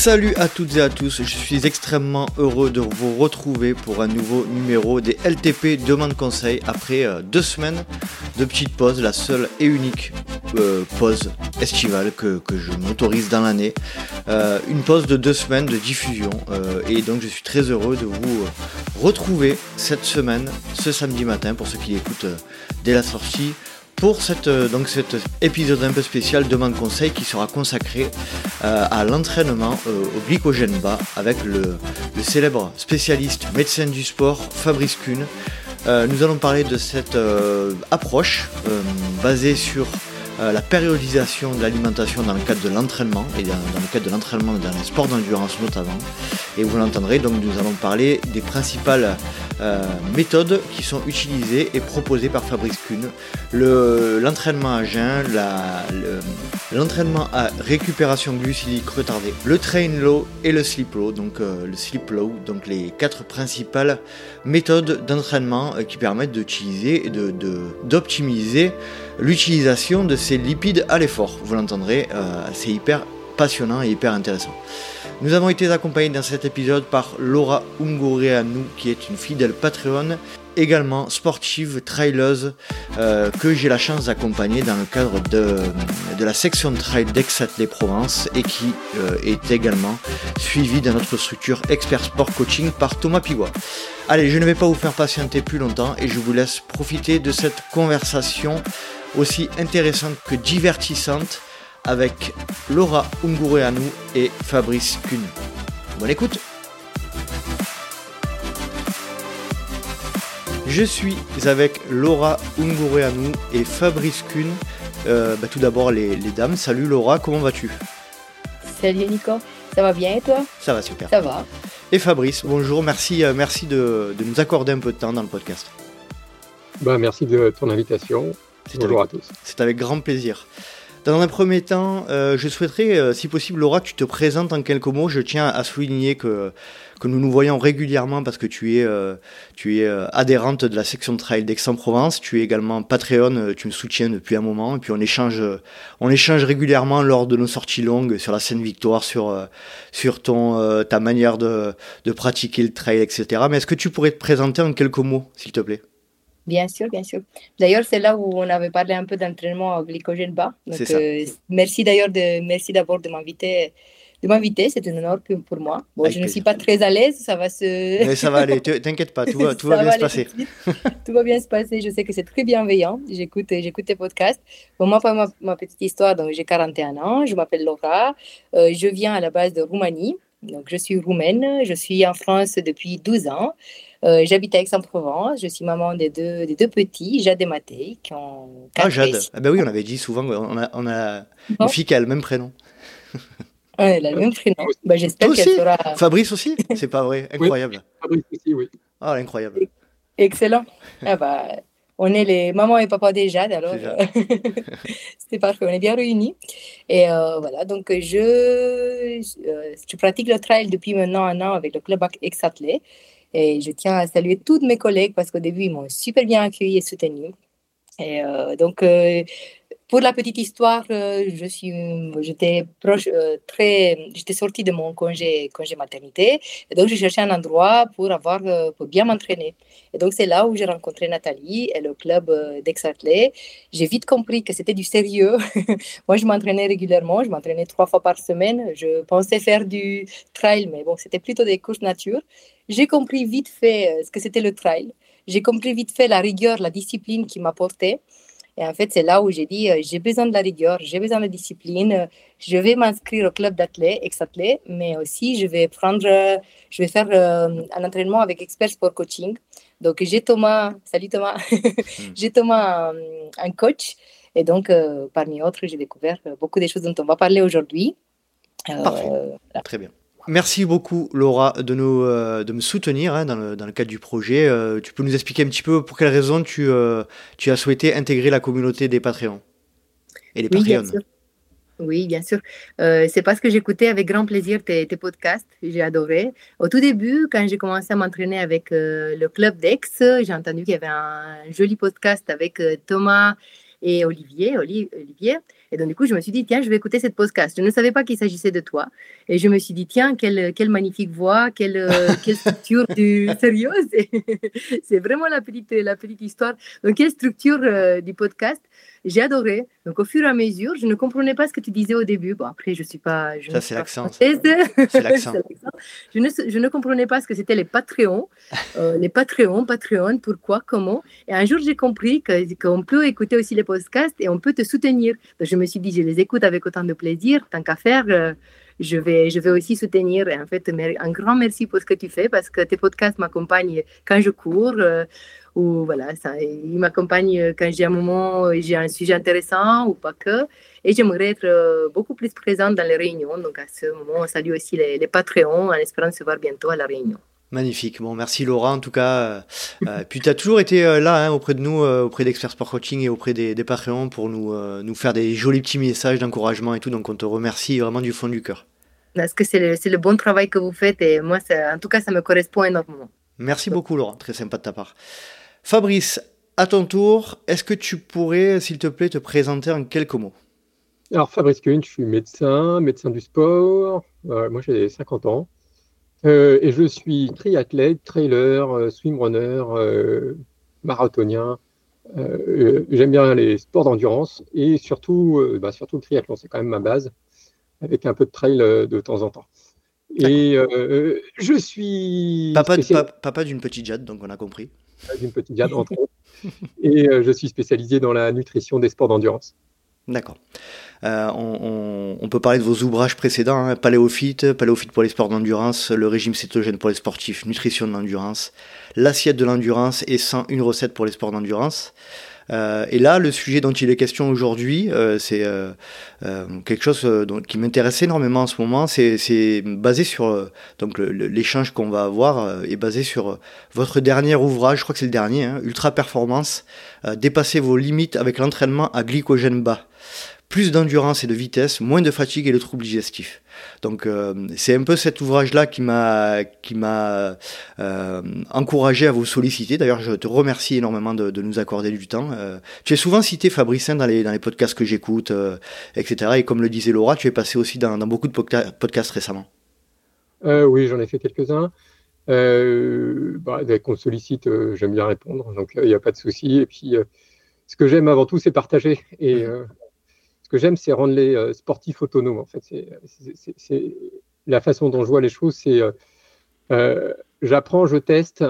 Salut à toutes et à tous, je suis extrêmement heureux de vous retrouver pour un nouveau numéro des LTP Demande Conseil après euh, deux semaines de petite pause, la seule et unique euh, pause estivale que, je m'autorise dans l'année. Euh, une pause de deux semaines de diffusion et donc je suis très heureux de vous retrouver cette semaine, ce samedi matin pour ceux qui écoutent dès la sortie pour cette, euh, cet épisode un peu spécial Demande Conseil qui sera consacré euh, à l'entraînement euh, au glycogène bas avec le, célèbre spécialiste médecin du sport Fabrice Kuhn. nous allons parler de cette approche basée sur la périodisation de l'alimentation dans le cadre de l'entraînement et dans, le cadre de l'entraînement dans les sports d'endurance notamment. Et vous l'entendrez, donc nous allons parler des principales euh, méthodes qui sont utilisées et proposées par Fabrice Kuhn. L'entraînement à jeun, l'entraînement à récupération glucidique retardée, le train low et le sleep low, donc euh, le sleep low, donc les quatre principales méthodes d'entraînement euh, qui permettent d'utiliser et d'optimiser l'utilisation de ces lipides à l'effort. Vous l'entendrez, c'est hyper passionnant et hyper intéressant. Nous avons été accompagnés dans cet épisode par Laura Ungureanu, qui est une fidèle Patreon, également sportive, traileuse, euh, que j'ai la chance d'accompagner dans le cadre de, la section de trail d'Aix-Athlée Provence et qui euh, est également suivie dans notre structure Expert Sport Coaching par Thomas Pigua. Allez, je ne vais pas vous faire patienter plus longtemps et je vous laisse profiter de cette conversation aussi intéressante que divertissante avec Laura Ungureanu et Fabrice Kuhn. Bonne écoute Je suis avec Laura Ungureanu et Fabrice Kuhn. Euh, bah, tout d'abord les, dames, salut Laura, comment vas-tu? Salut Nico, ça va bien et toi? Ça va super. Ça va. Et Fabrice, bonjour, merci, euh, merci de, nous accorder un peu de temps dans le podcast. Bah, merci de ton invitation. Bonjour à tous. C'est avec grand plaisir. Dans un premier temps, euh, je souhaiterais, euh, si possible, Laura, tu te présentes en quelques mots. Je tiens à souligner que, que nous nous voyons régulièrement parce que tu es, euh, tu es adhérente de la section de trail d'Aix-en-Provence. Tu es également Patreon, tu me soutiens depuis un moment. Et puis on échange, on échange régulièrement lors de nos sorties longues sur la scène victoire, sur, sur ton, ta manière de, de pratiquer le trail, etc. Mais est-ce que tu pourrais te présenter en quelques mots, s'il te plaît? Bien sûr, bien sûr. D'ailleurs, c'est là où on avait parlé un peu d'entraînement au glycogène bas. Donc, euh, merci d'ailleurs de, merci d'abord de m'inviter. De m'inviter, c'est un honneur pour moi. Bon, je ne suis pas très à l'aise, ça va se. Mais ça va aller, t'inquiète pas, tout va, tout va bien se passer. tout va bien se passer, je sais que c'est très bienveillant. J'écoute, j'écoute tes podcasts. Bon, moi, pour ma, petite histoire, donc j'ai 41 ans, je m'appelle Laura, euh, je viens à la base de Roumanie, donc je suis roumaine, je suis en France depuis 12 ans. Euh, j'habite à Aix-en-Provence. Je suis maman des deux, des deux petits, Jade et Mathé, qui ont Ah, Jade. Ah, ben oui, on avait dit souvent, on a, on a une fille qui a le même prénom. elle a le même prénom. Bah, J'espère qu'elle sera. Fabrice aussi C'est pas vrai. Incroyable. Fabrice aussi, oui. Ah, incroyable. Excellent. Ah, bah, on est les mamans et papa des Jade, alors c'est parfait, on est bien réunis. Et euh, voilà, donc je, euh, je pratique le trail depuis maintenant un an avec le club Ex-Athlée. Et je tiens à saluer toutes mes collègues parce qu'au début, ils m'ont super bien accueilli et soutenu. Et euh, donc, euh, pour la petite histoire, euh, je suis, j'étais proche, très, j'étais sortie de mon congé, congé maternité, et donc je cherchais un endroit pour avoir, pour bien m'entraîner. Et donc c'est là où j'ai rencontré Nathalie et le club d'Aix-Athlée. J'ai vite compris que c'était du sérieux. Moi, je m'entraînais régulièrement, je m'entraînais trois fois par semaine. Je pensais faire du trail, mais bon, c'était plutôt des courses nature. J'ai compris vite fait euh, ce que c'était le trail. J'ai compris vite fait la rigueur, la discipline qui m'apportait. Et en fait, c'est là où j'ai dit, euh, j'ai besoin de la rigueur, j'ai besoin de la discipline. Je vais m'inscrire au club d'athlètes, ex-athlètes, mais aussi je vais prendre, je vais faire euh, un entraînement avec Expert Sport Coaching. Donc, j'ai Thomas, salut Thomas, hmm. j'ai Thomas, un, coach. Et donc, parmi autres, j'ai découvert beaucoup des choses dont on va parler aujourd'hui. Parfait. Très bien. Merci beaucoup Laura de, nous, euh, de me soutenir hein, dans, le, dans, le, cadre du projet. Euh, tu peux nous expliquer un petit peu pour quelles raisons tu, euh, tu as souhaité intégrer la communauté des Patreons et les oui, Bien sûr. Oui, bien sûr. c'est parce que j'écoutais avec grand plaisir tes, tes podcasts. J'ai adoré. Au tout début, quand j'ai commencé à m'entraîner avec le club d'Aix, j'ai entendu qu'il y avait un joli podcast avec Thomas et Olivier, Olivier. Et donc, du coup, je me suis dit, tiens, je vais écouter cette podcast. Je ne savais pas qu'il s'agissait de toi. Et je me suis dit, tiens, quelle, quelle magnifique voix, quelle, euh, quelle structure du sérieux. C'est vraiment la petite, la petite histoire. Donc, quelle structure euh, du podcast j'ai adoré. Donc, au fur et à mesure, je ne comprenais pas ce que tu disais au début. Bon, après, je suis pas. Je ça, c'est l'accent. C'est l'accent. je, ne, je ne comprenais pas ce que c'était les Patreons. Euh, les Patreons, Patreon, pourquoi, comment. Et un jour, j'ai compris qu'on peut écouter aussi les podcasts et on peut te soutenir. Donc, je me suis dit, je les écoute avec autant de plaisir, tant qu'à faire. Euh, je vais, je vais aussi soutenir. En fait, un grand merci pour ce que tu fais parce que tes podcasts m'accompagnent quand je cours. Euh, ou voilà, ça, il m'accompagne quand j'ai un moment, j'ai un sujet intéressant ou pas que. Et j'aimerais être euh, beaucoup plus présente dans les réunions. Donc à ce moment, on salue aussi les, les Patreons en espérant se voir bientôt à la réunion. Magnifique. Bon, merci Laura en tout cas. Euh, puis tu as toujours été euh, là hein, auprès de nous, auprès d'Experts Sport Coaching et auprès des, des Patreons pour nous, nous faire des jolis petits messages d'encouragement et tout. Donc on te remercie vraiment du fond du cœur. Parce que c'est le, le, bon travail que vous faites et moi, en tout cas, ça me correspond énormément. Merci beaucoup Laura, très sympa de ta part. Fabrice, à ton tour, est-ce que tu pourrais, s'il te plaît, te présenter en quelques mots? Alors, Fabrice Kuhn, je suis médecin, médecin du sport. Euh, moi, j'ai 50 ans. Euh, et je suis triathlète, trailer, euh, swimrunner, marathonien. J'aime bien les sports d'endurance et surtout, bah, surtout le triathlon, c'est quand même ma base, avec un peu de trail de temps en temps. Et je suis. Papa, d'une petite Jade, donc on a compris d'une petite garde entre autres. Et euh, je suis spécialisé dans la nutrition des sports d'endurance. D'accord. Euh, on, peut parler de vos ouvrages précédents, hein, Paléophyte, Paléophyte pour les sports d'endurance, le régime cétogène pour les sportifs, nutrition de l'endurance, l'assiette de l'endurance et sans une recette pour les sports d'endurance. Euh, et là, le sujet dont il est question aujourd'hui, euh, c'est quelque chose qui m'intéresse énormément en ce moment. C'est basé sur donc l'échange qu'on va avoir est basé sur votre dernier ouvrage. Je crois que c'est le dernier, hein, Ultra Performance, dépasser vos limites avec l'entraînement à glycogène bas plus d'endurance et de vitesse, moins de fatigue et de troubles digestifs. Donc euh, c'est un peu cet ouvrage-là qui m'a qui m'a euh, encouragé à vous solliciter. D'ailleurs, je te remercie énormément de, de nous accorder du temps. Euh, tu es souvent cité Fabrice dans les dans les podcasts que j'écoute, euh, etc. Et comme le disait Laura, tu es passé aussi dans, dans beaucoup de podcasts récemment. oui, j'en ai fait quelques-uns. Bah, dès qu'on sollicite, j'aime bien répondre, donc il n'y a pas de souci. Et puis, ce que j'aime avant tout, c'est partager. Et mmh que j'aime, c'est rendre les euh, sportifs autonomes. En fait, c'est la façon dont je vois les choses. C'est euh, euh, j'apprends, je teste,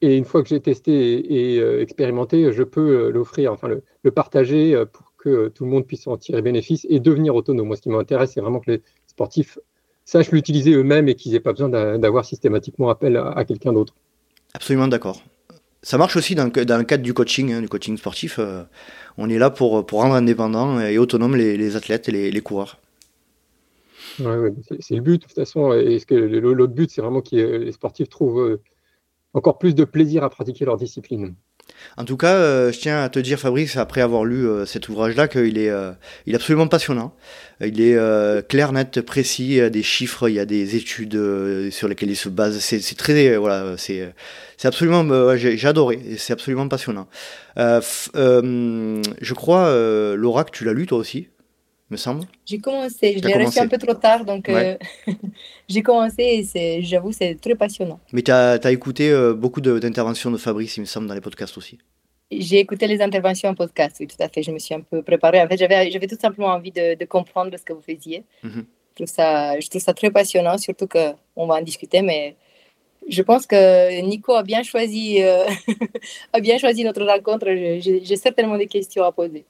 et une fois que j'ai testé et, expérimenté, je peux l'offrir, enfin le, partager pour que tout le monde puisse en tirer bénéfice et devenir autonome. Moi, ce qui m'intéresse, c'est vraiment que les sportifs sachent l'utiliser eux-mêmes et qu'ils n'aient pas besoin d'avoir systématiquement appel à, quelqu'un d'autre. Absolument d'accord. Ça marche aussi dans, le cadre du coaching, hein, du coaching sportif on est là pour, rendre indépendants et autonomes les, athlètes et les, coureurs. Ouais, c'est le but de toute façon. Et l'autre but, c'est vraiment que les sportifs trouvent euh, encore plus de plaisir à pratiquer leur discipline. En tout cas, euh, je tiens à te dire, Fabrice, après avoir lu euh, cet ouvrage-là, qu'il est, il est absolument passionnant. Il est clair, net, précis. Il y a des chiffres, il y a des études sur lesquelles il se base. C'est très, voilà, c'est c'est absolument, euh, j'ai adoré, c'est absolument passionnant. Euh, euh, je crois, Laura, que tu l'as lu toi aussi, me semble. J'ai commencé, je l'ai reçu un peu trop tard, donc j'ai commencé et j'avoue, c'est très passionnant. Mais tu as, as, écouté beaucoup d'interventions de, Fabrice, il me semble, dans les podcasts aussi. J'ai écouté les interventions en podcast, oui, tout à fait. Je me suis un peu préparée. En fait, j'avais tout simplement envie de, comprendre ce que vous faisiez. Mhm. je, trouve ça, je trouve ça très passionnant, surtout qu'on va en discuter, mais je pense que Nico a bien choisi, euh, a bien choisi notre rencontre. J'ai certainement des questions à poser.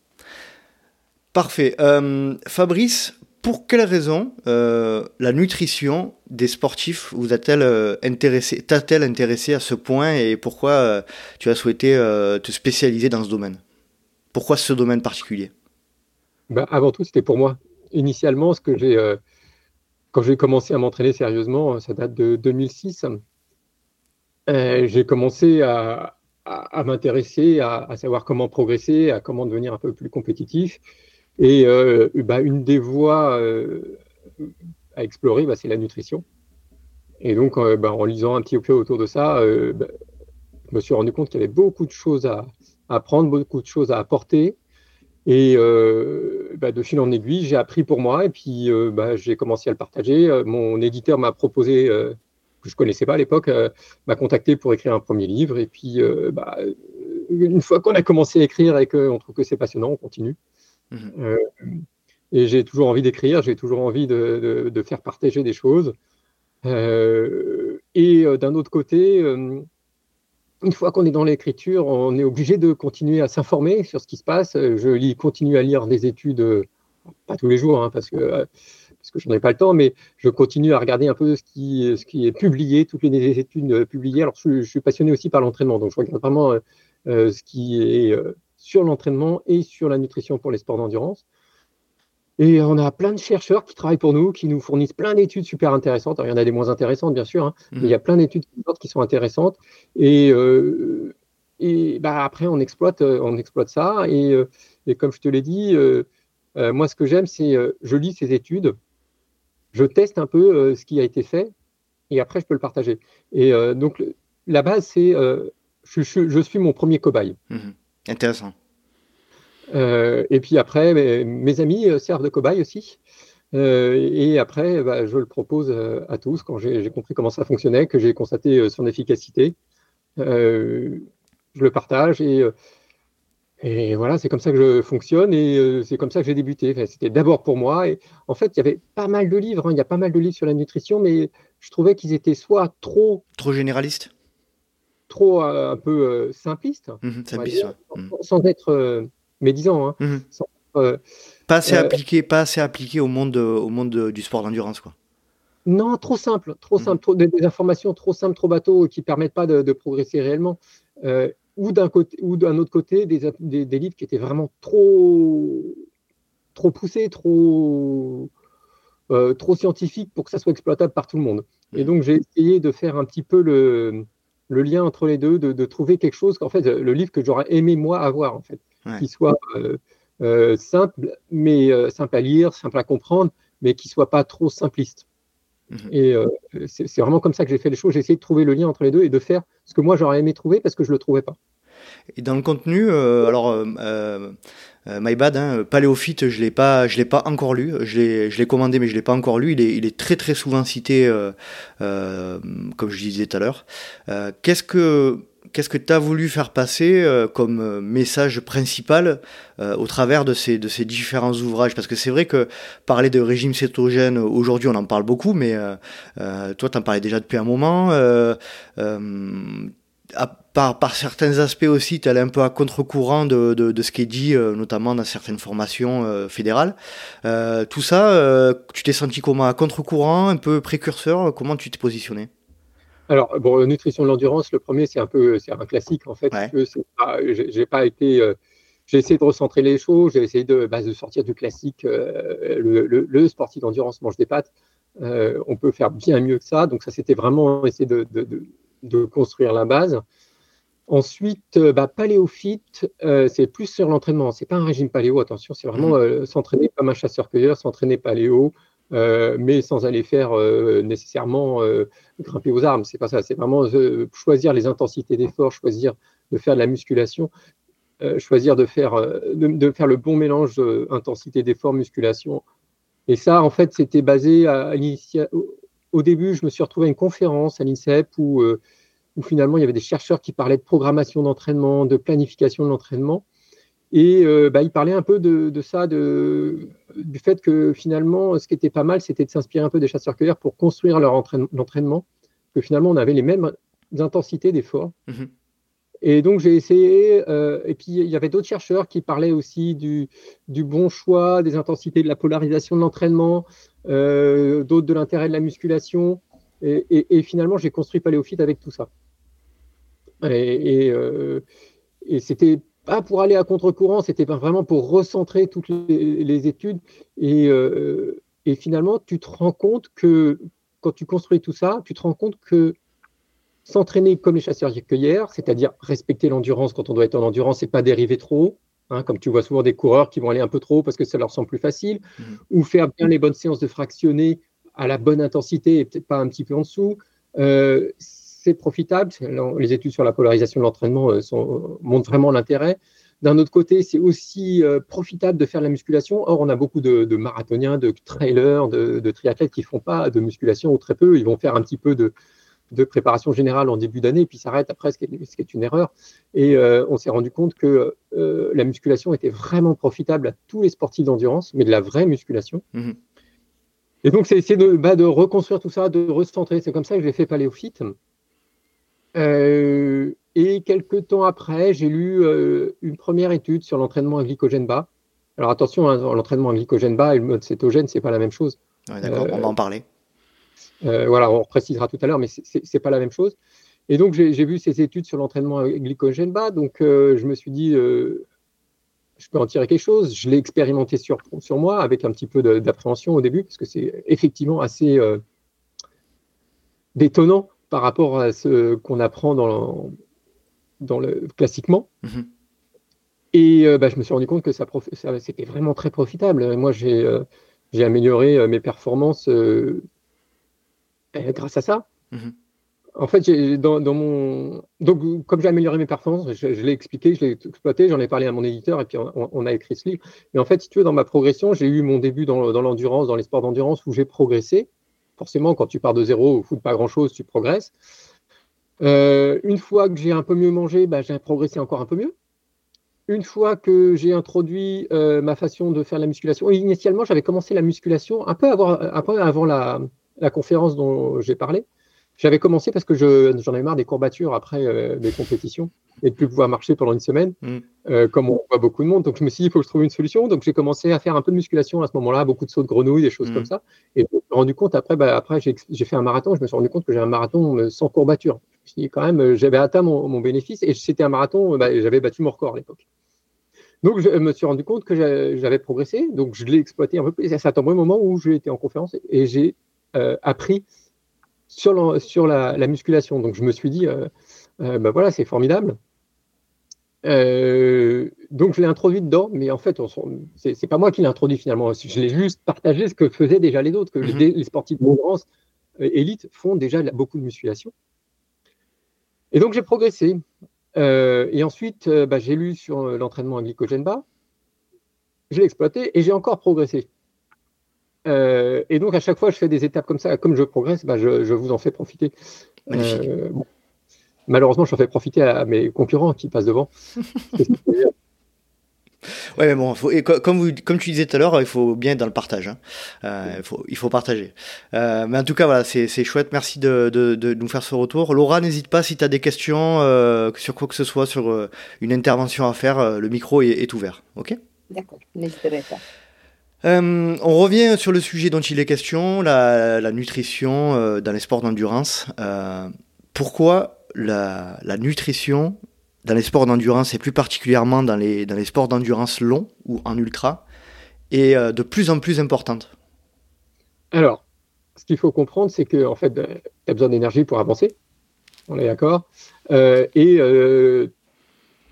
Parfait. Euh, Fabrice, pour quelle raison euh, la nutrition des sportifs vous a-t-elle intéressé, t'a-t-elle intéressé à ce point et pourquoi tu as souhaité te spécialiser dans ce domaine? Pourquoi ce domaine particulier? Bah, Avant tout, c'était pour moi. Initialement, ce que j'ai, quand j'ai commencé à m'entraîner sérieusement, ça date de 2006. Euh, j'ai commencé à, m'intéresser à, savoir comment progresser, à comment devenir un peu plus compétitif. Et euh, bah, une des voies euh, à explorer, bah, c'est la nutrition. Et donc, bah, en lisant un petit peu autour de ça, je me suis rendu compte qu'il y avait beaucoup de choses à apprendre, beaucoup de choses à apporter. Et de fil en aiguille, j'ai appris pour moi et puis j'ai commencé à le partager. Mon éditeur m'a proposé, que je ne connaissais pas à l'époque, m'a contacté pour écrire un premier livre. Et puis, une fois qu'on a commencé à écrire et qu'on trouve que c'est passionnant, on continue. Mmh. et j'ai toujours envie d'écrire, j'ai toujours envie de, faire partager des choses. et d'un autre côté, une fois qu'on est dans l'écriture, on est obligé de continuer à s'informer sur ce qui se passe. Je lis, continue à lire des études, euh, pas tous les jours, hein, parce que, euh, parce que je n'en ai pas le temps, mais je continue à regarder un peu ce qui, ce qui est publié, toutes les études publiées. Alors, je, suis passionné aussi par l'entraînement, donc je regarde vraiment euh, ce qui est sur l'entraînement et sur la nutrition pour les sports d'endurance. Et on a plein de chercheurs qui travaillent pour nous, qui nous fournissent plein d'études super intéressantes. il y en a des moins intéressantes, bien sûr, hein, mais il y a mmh. plein d'études qui sont intéressantes. Et, euh, et bah, après, on exploite, euh, on exploite ça. Et, euh, et comme je te l'ai dit, moi, ce que j'aime, c'est je lis ces études, je teste un peu ce qui a été fait, et après, je peux le partager. Et donc, la base, c'est je, je, suis mon premier cobaye. Mmh. Intéressant. Euh, et puis après, mes, amis euh, servent de cobaye aussi. Euh, et après, bah, je le propose à tous quand j'ai compris comment ça fonctionnait, que j'ai constaté son efficacité. je le partage et, et voilà, c'est comme ça que je fonctionne et c'est comme ça que j'ai débuté. C'était d'abord pour moi. Et en fait, il y avait pas mal de livres. Hein. il y a pas mal de livres sur la nutrition, mais je trouvais qu'ils étaient soit trop. Trop généralistes? Trop un peu. Mmh simpliste, mmh. sans, être mais disons, hein, mhm. euh, pas assez euh, appliqué, pas assez appliqué au monde, au monde du sport d'endurance, quoi. Non, trop simple, trop mhm. simple, trop, des, informations trop simples, trop bateaux qui permettent pas de, progresser réellement. Euh, ou d'un côté, ou d'un autre côté, des, des, livres qui étaient vraiment trop, trop poussés, trop, trop scientifiques pour que ça soit exploitable par tout le monde. Et mhm. donc j'ai essayé de faire un petit peu le, le lien entre les deux, de, de trouver quelque chose qu'en fait le livre que j'aurais aimé moi avoir en fait qui soit euh, euh, simple, mais euh, simple à lire, simple à comprendre, mais qui soit pas trop simpliste. Mhm. Et c'est vraiment comme ça que j'ai fait les choses. J'ai essayé de trouver le lien entre les deux et de faire ce que moi j'aurais aimé trouver parce que je le trouvais pas. Et dans le contenu, alors euh, My Bad, hein, Paléophyte, je l'ai pas, je l'ai pas encore lu. Je l'ai, commandé, mais je l'ai pas encore lu. Il est, il est très très souvent cité, comme je disais tout à l'heure. qu'est-ce que qu'est-ce que tu as voulu faire passer euh, comme euh, message principal euh, au travers de ces, de ces différents ouvrages? Parce que c'est vrai que parler de régime cétogène, aujourd'hui on en parle beaucoup, mais toi tu en parlais déjà depuis un moment. Par, par, certains aspects aussi, tu allais un peu à contre-courant de, de, de, ce qui est dit, notamment dans certaines formations fédérales. tout ça, tu t'es senti comment? À contre-courant, un peu précurseur Comment tu t'es positionné? Alors, bon, nutrition de l'endurance, le premier, c'est un peu, c'est un classique en fait. j'ai pas été, euh, j'ai essayé de recentrer les choses, j'ai essayé de, bah, de, sortir du classique. Euh, le, le, sportif d'endurance mange des pâtes. Euh, on peut faire bien mieux que ça. Donc ça, c'était vraiment essayer de, de, de, construire la base. Ensuite, bah, paléophyte, c'est plus sur l'entraînement. C'est pas un régime paléo, attention. C'est vraiment mmh. s'entraîner comme un chasseur-cueilleur, s'entraîner paléo, euh, mais sans aller faire euh, nécessairement euh, grimper aux armes. C'est pas ça. C'est vraiment choisir les intensités d'effort, choisir de faire de la musculation, choisir de faire, de, faire le bon mélange intensité d'effort, musculation. Et ça, en fait, c'était basé à, Au début, je me suis retrouvé à une conférence à l'INSEP où, où finalement il y avait des chercheurs qui parlaient de programmation d'entraînement, de planification de l'entraînement. Et euh, bah, il parlait un peu de, ça, du fait que finalement, ce qui était pas mal, c'était de s'inspirer un peu des chasseurs-cueilleurs pour construire leur entraînement, que finalement, on avait les mêmes intensités d'effort. Mhm. Et donc, j'ai essayé, euh, et puis il y avait d'autres chercheurs qui parlaient aussi du, bon choix, des intensités de la polarisation de l'entraînement, euh, d'autres de l'intérêt de la musculation. Et, finalement, j'ai construit Paléophyte avec tout ça. Et, et c'était pas pour aller à contre-courant, c'était vraiment pour recentrer toutes les, études. Euh, et, finalement, tu te rends compte que quand tu construis tout ça, tu te rends compte que s'entraîner comme les chasseurs-cueilleurs, c'est-à-dire respecter l'endurance quand on doit être en endurance et pas dériver trop, hein, comme tu vois souvent des coureurs qui vont aller un peu trop parce que ça leur semble plus facile, mmh. ou faire bien les bonnes séances de fractionner à la bonne intensité et peut-être pas un petit peu en dessous. Euh, c'est profitable. Les études sur la polarisation de l'entraînement euh, montrent vraiment l'intérêt. D'un autre côté, c'est aussi profitable de faire de la musculation. Or, on a beaucoup de, marathoniens, de trailers, de, de triathlètes qui ne font pas de musculation ou très peu. Ils vont faire un petit peu de, de préparation générale en début d'année, puis s'arrête après, ce qui, est, une erreur. Et euh, on s'est rendu compte que euh, la musculation était vraiment profitable à tous les sportifs d'endurance, mais de la vraie musculation. Mhm. Et donc, c'est essayer de, bah, de, reconstruire tout ça, de recentrer. C'est comme ça que j'ai fait Paléophyte. Euh, et quelques temps après, j'ai lu une première étude sur l'entraînement à glycogène bas. Alors attention, hein, l'entraînement à glycogène bas et le mode cétogène, c'est pas la même chose. D'accord, on va en parler. Euh, voilà, on précisera tout à l'heure, mais ce n'est pas la même chose. Et donc, j'ai vu ces études sur l'entraînement glycogène bas. Donc, euh, je me suis dit, euh, je peux en tirer quelque chose. Je l'ai expérimenté sur, sur moi avec un petit peu d'appréhension au début, parce que c'est effectivement assez détonnant par rapport à ce qu'on apprend dans, dans le, classiquement. Mm-hmm. Et bah, je me suis rendu compte que ça, ça c'était vraiment très profitable. moi, j'ai amélioré mes performances grâce à ça. Mhm. En fait, dans, dans, mon. Donc, comme j'ai amélioré mes performances, je, l'ai expliqué, je l'ai exploité, j'en ai parlé à mon éditeur et puis on, a écrit ce livre. Mais en fait, si tu veux, dans ma progression, j'ai eu mon début dans, l'endurance, dans les sports d'endurance où j'ai progressé. Forcément, quand tu pars de zéro, au foot pas grand-chose, tu progresses. Euh, une fois que j'ai un peu mieux mangé, bah, j'ai progressé encore un peu mieux. Une fois que j'ai introduit euh, ma façon de faire la musculation, initialement, j'avais commencé la musculation un peu avant, un peu avant la, la conférence dont j'ai parlé, j'avais commencé parce que j'en avais marre des courbatures après euh, des compétitions et de plus pouvoir marcher pendant une semaine, mm. euh, comme on voit beaucoup de monde. Donc je me suis dit, il faut que je trouve une solution. Donc j'ai commencé à faire un peu de musculation à ce moment-là, beaucoup de sauts de grenouilles, des choses mm. comme ça. Et je me suis rendu compte, après, bah, après j'ai fait un marathon, je me suis rendu compte que j'ai un marathon euh, sans courbature. Je me suis dit, quand même, j'avais atteint mon, bénéfice et c'était un marathon, bah, j'avais battu mon record à l'époque. Donc, je me suis rendu compte que j'avais progressé. Donc, je l'ai exploité un peu plus. Et ça un moment où j'étais en conférence et j'ai euh, appris sur, sur la, musculation. Donc je me suis dit, euh, euh, bah voilà, c'est formidable. donc je l'ai introduit dedans, mais en fait, c'est pas moi qui l'ai introduit finalement. Je l'ai juste partagé ce que faisaient déjà les autres, que les, mhm. sportifs d'endurance élite font déjà beaucoup de musculation. Et donc j'ai progressé. et ensuite, bah, j'ai lu sur l'entraînement à glycogène bas. Je l'ai exploité et j'ai encore progressé. Euh, et donc, à chaque fois, je fais des étapes comme ça. Comme je progresse, bah, je, vous en fais profiter. Euh, malheureusement, je fais profiter à, mes concurrents qui passent devant. Ouais, mais bon, et comme, vous, comme tu disais tout à l'heure, il faut bien être dans le partage. Hein. Euh, il, faut, il faut partager. mais en tout cas, voilà, c'est chouette. Merci de, de, nous faire ce retour. Laura, n'hésite pas si tu as des questions sur quoi que ce soit, sur une intervention à faire, le micro est, est ouvert. OK? D'accord, n'hésiterai pas. Euh, on revient sur le sujet dont il est question, la, nutrition euh, dans les sports d'endurance. Euh, pourquoi la, nutrition dans les sports d'endurance et plus particulièrement dans les, dans les sports d'endurance longs ou en ultra est de plus en plus importante? Alors, ce qu'il faut comprendre, c'est que en fait, tu as besoin d'énergie pour avancer. On est d'accord. et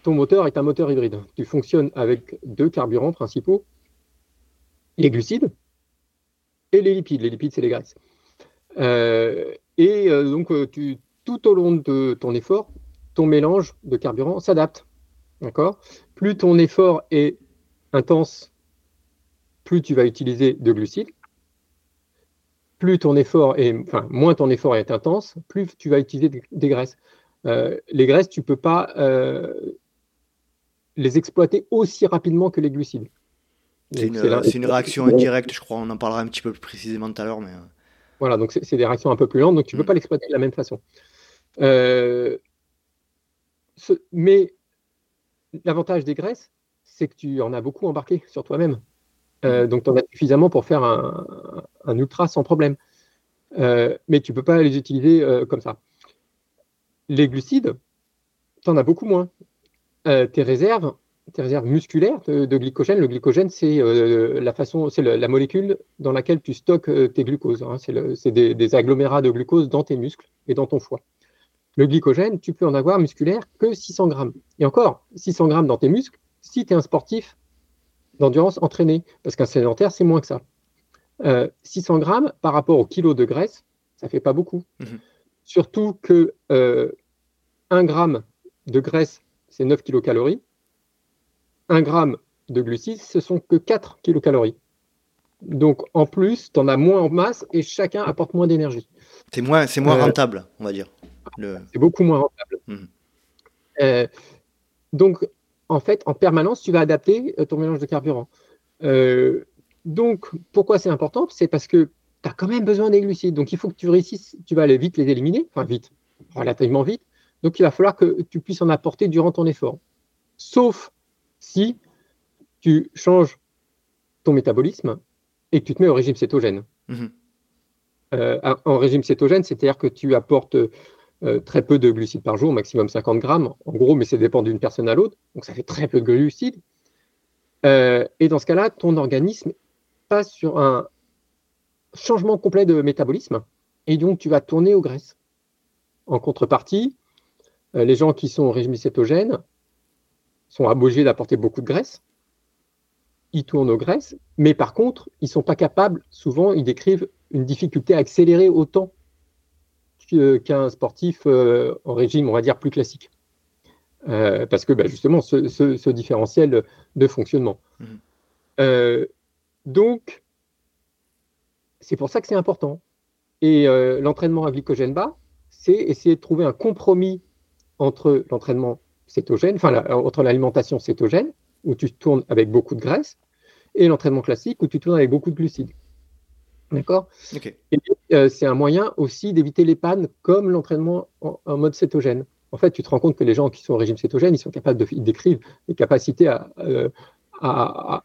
ton moteur est un moteur hybride. Tu fonctionnes avec deux carburants principaux les glucides et les lipides. Les lipides, c'est les graisses. Euh, et euh, donc, euh, tout au long de ton effort, ton mélange de carburant s'adapte. D'accord? Plus ton effort est intense, plus tu vas utiliser de glucides. Plus ton effort est, enfin, moins ton effort est intense, plus tu vas utiliser des graisses. les graisses, tu ne peux pas les exploiter aussi rapidement que les glucides. C'est une, réaction indirecte, je crois. On en parlera un petit peu plus précisément tout à l'heure. Mais... Euh. Voilà, donc c'est des réactions un peu plus lentes, donc tu ne peux mm. pas l'exploiter de la même façon. Euh, mais l'avantage des graisses, c'est que tu en as beaucoup embarqué sur toi-même. Euh, mm. donc tu en as suffisamment pour faire un, ultra sans problème. mais tu ne peux pas les utiliser comme ça. Les glucides, tu en as beaucoup moins. tes réserves, tes réserves musculaires de, glycogène. Le glycogène, c'est euh, la façon, c'est la molécule dans laquelle tu stockes euh, tes glucoses. Hein. C'est des, agglomérats de glucose dans tes muscles et dans ton foie. Le glycogène, tu peux en avoir musculaire que 600 grammes. Et encore, 600 grammes dans tes muscles, si tu es un sportif d'endurance entraîné, parce qu'un sédentaire, c'est moins que ça. 600 euh, grammes par rapport au kilo de graisse, ça fait pas beaucoup. Mhm. Surtout que 1 gramme de graisse, c'est 9 kilocalories 1 gramme de glucides, ce sont que 4 kilocalories. Donc en plus, tu en as moins en masse et chacun apporte moins d'énergie. C'est moins, c'est moins rentable, on va dire. C'est beaucoup moins rentable. Mmh. donc en fait, en permanence, tu vas adapter ton mélange de carburant. donc pourquoi c'est important? C'est parce que tu as quand même besoin des glucides. Donc il faut que tu réussisses, tu vas aller vite les éliminer, enfin vite, relativement vite. Donc il va falloir que tu puisses en apporter durant ton effort. Sauf si tu changes ton métabolisme et que tu te mets au régime cétogène. Mhm. Euh, en régime cétogène, c'est-à-dire que tu apportes euh, très peu de glucides par jour, maximum 50 grammes, en gros, mais ça dépend d'une personne à l'autre, donc ça fait très peu de glucides. Euh, et dans ce cas-là, ton organisme passe sur un changement complet de métabolisme, et donc tu vas tourner aux graisses. En contrepartie, les gens qui sont au régime cétogène sont obligés d'apporter beaucoup de graisse, ils tournent aux graisses, mais par contre, ils ne sont pas capables, souvent, ils décrivent une difficulté à accélérer autant qu'un sportif euh, en régime, on va dire, plus classique. Euh, parce que bah, justement, ce, différentiel de fonctionnement. Mmh. Euh, donc, c'est pour ça que c'est important. Et l'entraînement à glycogène bas, c'est essayer de trouver un compromis entre l'entraînement cétogène, enfin, entre l'alimentation cétogène, où tu tournes avec beaucoup de graisse, et l'entraînement classique où tu tournes avec beaucoup de glucides. D'accord? Et euh, c'est un moyen aussi d'éviter les pannes comme l'entraînement en, mode cétogène. En fait, tu te rends compte que les gens qui sont au régime cétogène, ils sont capables de décrire les capacités euh, à,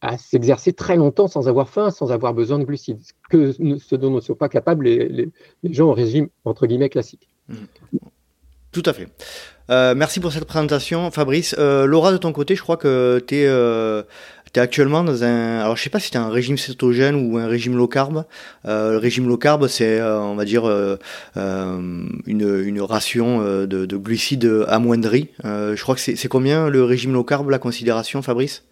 à, s'exercer très longtemps sans avoir faim, sans avoir besoin de glucides, que, ce dont ne sont pas capables les, les, gens au régime entre guillemets classique. Mmh. Tout à fait. Euh, merci pour cette présentation, Fabrice. Laura, de ton côté, je crois que tu es es actuellement dans un alors je sais pas si tu un régime cétogène ou un régime low carb. Euh, le régime low carb c'est euh, on va dire euh, une, une ration de, de, glucides amoindris. je crois que c'est combien le régime low carb la considération Fabrice?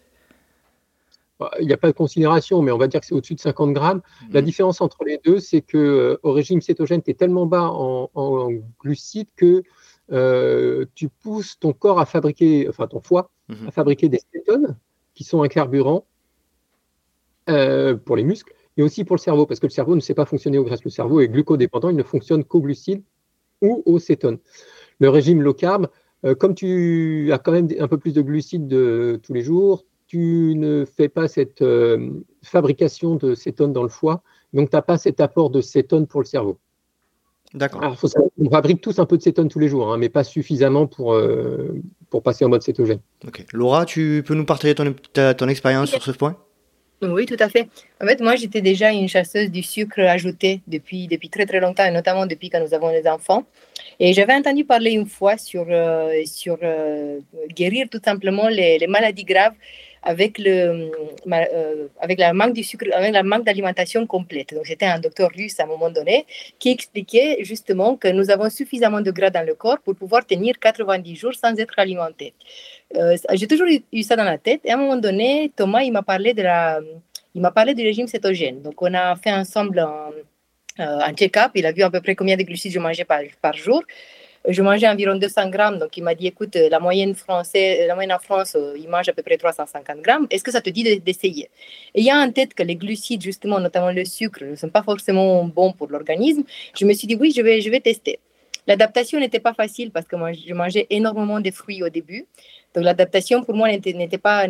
Bah, il n'y a pas de considération, mais on va dire que c'est au-dessus de 50 grammes. La mmh. différence entre les deux, c'est que au régime cétogène, tu es tellement bas en, en glucides que tu pousses ton corps à fabriquer, enfin ton foie, mmh. à fabriquer des cétones qui sont un carburant euh, pour les muscles et aussi pour le cerveau, parce que le cerveau ne sait pas fonctionner aux graisses. Le cerveau est glucodépendant, il ne fonctionne qu'aux glucides ou aux cétones. Le régime low carb, euh, comme tu as quand même un peu plus de glucides de, tous les jours, tu ne fais pas cette euh, fabrication de cétones dans le foie, donc tu n'as pas cet apport de cétones pour le cerveau. D'accord. on fabrique tous un peu de cétone tous les jours, hein, mais pas suffisamment pour, euh, pour passer en mode cétogène. Ok. Laura, tu peux nous partager ton, ton expérience sur ce point? Oui, tout à fait. En fait, moi, j'étais déjà une chasseuse du sucre ajouté depuis, depuis très très longtemps, et notamment depuis quand nous avons les enfants. Et j'avais entendu parler une fois sur, euh, sur euh, guérir tout simplement les, les maladies graves avec le, euh, avec la manque du sucre, avec la manque d'alimentation complète. Donc, c'était un docteur russe à un moment donné qui expliquait justement que nous avons suffisamment de gras dans le corps pour pouvoir tenir 90 jours sans être alimenté. Euh, j'ai toujours eu ça dans la tête. Et à un moment donné, Thomas, il m'a parlé de la, il m'a parlé du régime cétogène. Donc, on a fait ensemble un, euh, check-up. Il a vu à peu près combien de glucides je mangeais par jour je mangeais environ 200 grammes. Donc, il m'a dit, écoute, la moyenne, française, la moyenne en France, euh, il mange à peu près 350 grammes. Est-ce que ça te dit d'essayer? Et il y a en tête que les glucides, justement, notamment le sucre, ne sont pas forcément bons pour l'organisme. Je me suis dit, oui, je vais, je vais tester. L'adaptation n'était pas facile parce que moi, je mangeais énormément de fruits au début. Donc l'adaptation pour moi n'était pas,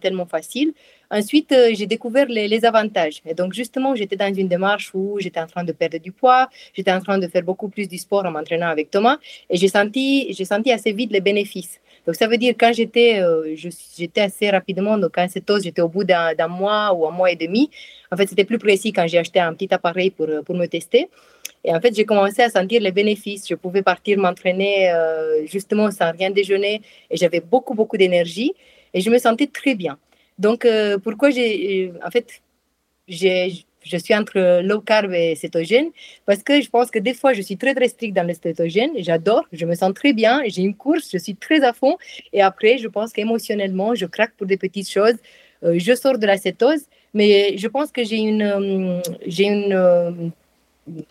tellement facile. Ensuite, euh, j'ai découvert les, avantages. Et donc justement, j'étais dans une démarche où j'étais en train de perdre du poids, j'étais en train de faire beaucoup plus du sport en m'entraînant avec Thomas, et j'ai senti, senti assez vite les bénéfices. Donc ça veut dire quand j'étais, euh, assez rapidement, donc en cétose, j'étais au bout d'un mois ou un mois et demi. En fait, c'était plus précis quand j'ai acheté un petit appareil pour, pour me tester. Et en fait, j'ai commencé à sentir les bénéfices. Je pouvais partir m'entraîner euh, justement sans rien déjeuner et j'avais beaucoup, beaucoup d'énergie et je me sentais très bien. Donc, euh, pourquoi j'ai. En fait, j'ai je suis entre low carb et cétogène? Parce que je pense que des fois, je suis très, très stricte dans le cétogène. J'adore, je me sens très bien, j'ai une course, je suis très à fond. Et après, je pense qu'émotionnellement, je craque pour des petites choses. Euh, je sors de la cétose, mais je pense que j'ai une, j'ai une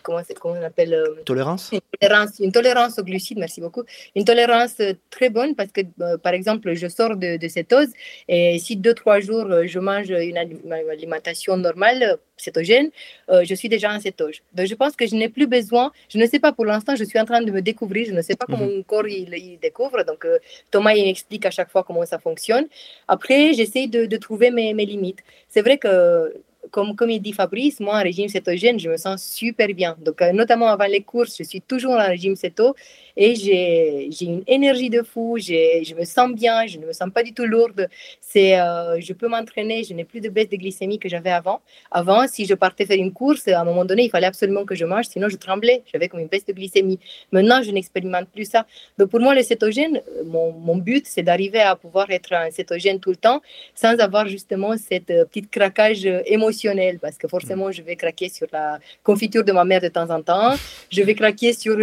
comment, comment on appelle euh, Tolérance? Une tolérance, une tolérance aux glucides, merci beaucoup. Une tolérance euh, très bonne parce que, euh, par exemple, je sors de, de cétose et si deux, trois jours je mange une alimentation normale, cétogène, je suis déjà en cétose. Donc, je pense que je n'ai plus besoin, je ne sais pas pour l'instant, je suis en train de me découvrir, je ne sais pas comment mhm. mon corps il, découvre. Donc, Thomas, il explique à chaque fois comment ça fonctionne. Après, j'essaie de, de trouver mes, mes limites. C'est vrai que comme, comme il dit Fabrice, moi, en régime cétogène, je me sens super bien. Donc, euh, notamment avant les courses, je suis toujours en régime céto et j'ai une énergie de fou, je me sens bien, je ne me sens pas du tout lourde. C'est, euh, je peux m'entraîner, je n'ai plus de baisse de glycémie que j'avais avant. Avant, si je partais faire une course, à un moment donné, il fallait absolument que je mange, sinon je tremblais, j'avais comme une baisse de glycémie. Maintenant, je n'expérimente plus ça. Donc pour moi, le cétogène, euh, mon, but, c'est d'arriver à pouvoir être un cétogène tout le temps sans avoir justement cette euh, petite craquage émotionnel, parce que forcément, je vais craquer sur la confiture de ma mère de temps en temps, je vais craquer sur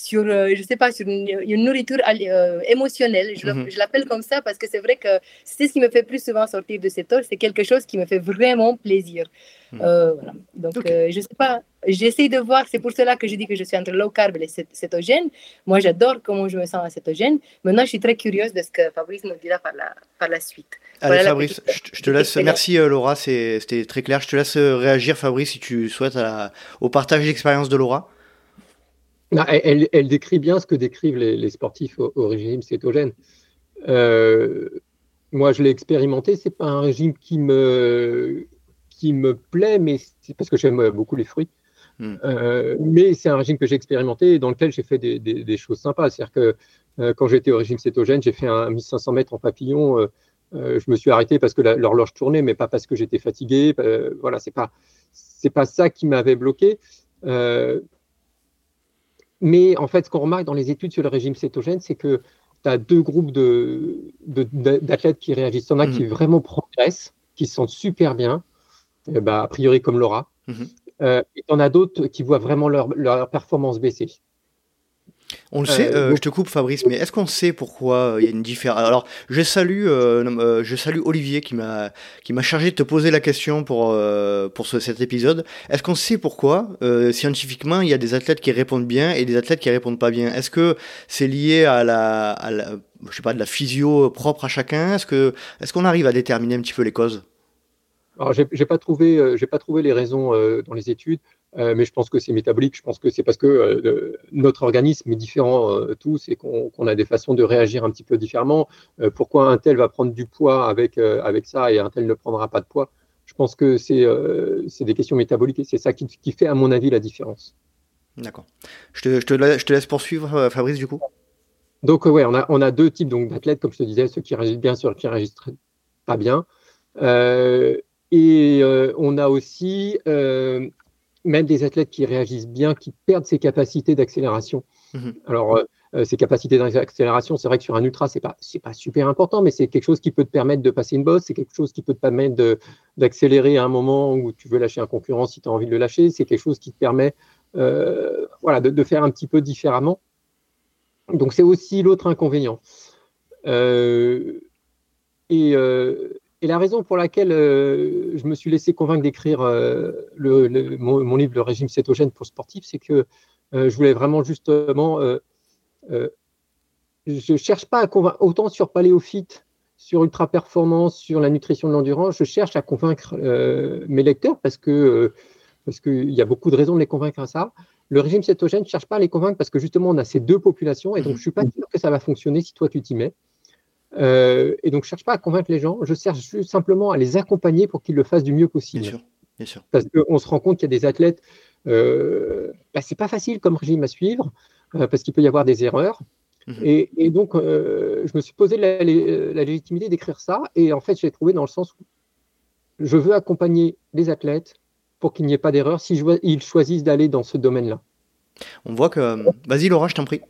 sur, euh, je sais pas, sur une, nourriture euh, émotionnelle. Mhm. Je, l'appelle comme ça parce que c'est vrai que c'est ce qui me fait plus souvent sortir de cette eau. C'est quelque chose qui me fait vraiment plaisir. Mhm. Euh, voilà. Donc, je sais pas, j'essaie de voir, c'est pour cela que je dis que je suis entre low carb et cétogène. Moi, j'adore comment je me sens à cétogène. Maintenant, je suis très curieuse de ce que Fabrice nous dira par la, par la suite. Allez, Fabrice, je, te laisse. Merci, Laura, c'était très clair. Je te laisse réagir, Fabrice, si tu souhaites au partage d'expérience de Laura elle, décrit bien ce que décrivent les, sportifs au, régime cétogène. Euh, moi, je l'ai expérimenté. C'est pas un régime qui me qui me plaît, mais c'est parce que j'aime beaucoup les fruits. Hmm. Euh, mais c'est un régime que j'ai expérimenté et dans lequel j'ai fait des, choses sympas. C'est-à-dire que euh, quand j'étais au régime cétogène, j'ai fait un 1500 mètres en papillon. je me suis arrêté parce que l'horloge tournait, mais pas parce que j'étais fatigué. voilà, c'est pas c'est pas ça qui m'avait bloqué. Mais en fait, ce qu'on remarque dans les études sur le régime cétogène, c'est que tu as deux groupes d'athlètes qui réagissent. Il y en a qui vraiment progressent, qui se sentent super bien, eh ben, a priori comme Laura. Mhm. Euh, et tu en as d'autres qui voient vraiment leur, leur performance baisser. On le sait, euh, euh, je te coupe Fabrice, mais est-ce qu'on sait pourquoi euh, il y a une différence? Alors, je salue, je salue Olivier qui m'a qui m'a chargé de te poser la question pour pour cet épisode. Est-ce qu'on sait pourquoi scientifiquement il y a des athlètes qui répondent bien et des athlètes qui répondent pas bien? Est-ce que c'est lié à la, à la, je sais pas, de la physio propre à chacun? Est-ce que est-ce qu'on arrive à déterminer un petit peu les causes? Alors, j'ai pas trouvé, j'ai pas trouvé les raisons dans les études. Euh, mais je pense que c'est métabolique. Je pense que c'est parce que euh, notre organisme est différent euh, tous et qu'on a des façons de réagir un petit peu différemment. pourquoi un tel va prendre du poids avec, avec ça et un tel ne prendra pas de poids? Je pense que c'est des questions métaboliques et c'est ça qui, qui, fait, à mon avis, la différence. D'accord. Je te, je, te, je te, laisse poursuivre, Fabrice, du coup. Donc, ouais, on a, on a deux types d'athlètes, comme je te disais, ceux qui réagissent bien, ceux qui réagissent pas bien. et on a aussi même des athlètes qui réagissent bien, qui perdent ces capacités d'accélération. Mhm. Alors, euh, euh, ces capacités d'accélération, c'est vrai que sur un ultra, c'est pas pas super important, mais c'est quelque chose qui peut te permettre de passer une bosse, c'est quelque chose qui peut te permettre d'accélérer à un moment où tu veux lâcher un concurrent si tu as envie de le lâcher, c'est quelque chose qui te permet euh, voilà, de, faire un petit peu différemment. Donc c'est aussi l'autre inconvénient. et et la raison pour laquelle euh, je me suis laissé convaincre d'écrire euh, mon, livre Le régime cétogène pour sportifs, c'est que euh, je voulais vraiment justement. je ne cherche pas à convaincre, autant sur paléophyte, sur ultra performance, sur la nutrition de l'endurance, je cherche à convaincre mes lecteurs parce que parce qu'il y a beaucoup de raisons de les convaincre à ça. Le régime cétogène ne cherche pas à les convaincre parce que justement on a ces deux populations et donc je ne suis pas sûr que ça va fonctionner si toi tu t'y mets. Euh, et donc, je ne cherche pas à convaincre les gens, je cherche simplement à les accompagner pour qu'ils le fassent du mieux possible. Bien sûr, bien sûr. Parce qu'on se rend compte qu'il y a des athlètes, euh, bah, c'est pas facile comme régime à suivre, euh, parce qu'il peut y avoir des erreurs. Mhm. Et, donc, euh, je me suis posé la, légitimité d'écrire ça, et en fait, j'ai trouvé dans le sens où je veux accompagner les athlètes pour qu'il n'y ait pas d'erreur s'ils choisissent d'aller dans ce domaine-là. On voit que. Vas-y, Laura, je t'en prie.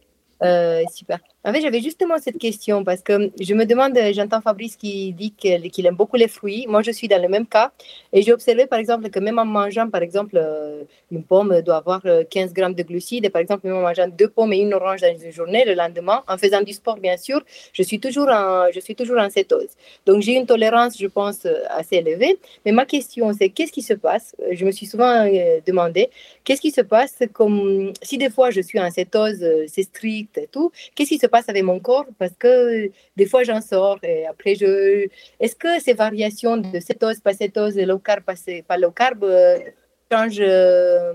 super. En fait, j'avais justement cette question parce que je me demande, j'entends Fabrice qui dit qu'il aime beaucoup les fruits. Moi, je suis dans le même cas. Et j'ai observé, par exemple, que même en mangeant, par exemple, euh, une pomme doit avoir 15 euh, grammes de glucides. Et par exemple, même en mangeant deux pommes et une orange dans une journée, le lendemain, en faisant du sport, bien sûr, je suis toujours en, je suis toujours en cétose. Donc, j'ai une tolérance, je pense, assez élevée. Mais ma question, c'est qu'est-ce qui se passe? Je me suis souvent euh, demandé, qu'est-ce qui se passe comme si des fois je suis en cétose, c'est strict et tout, qu'est-ce qui se passe avec mon corps parce que des fois j'en sors et après je. Est-ce que ces variations de cétose, pas cétose, low carb, pas low carb euh, changent euh,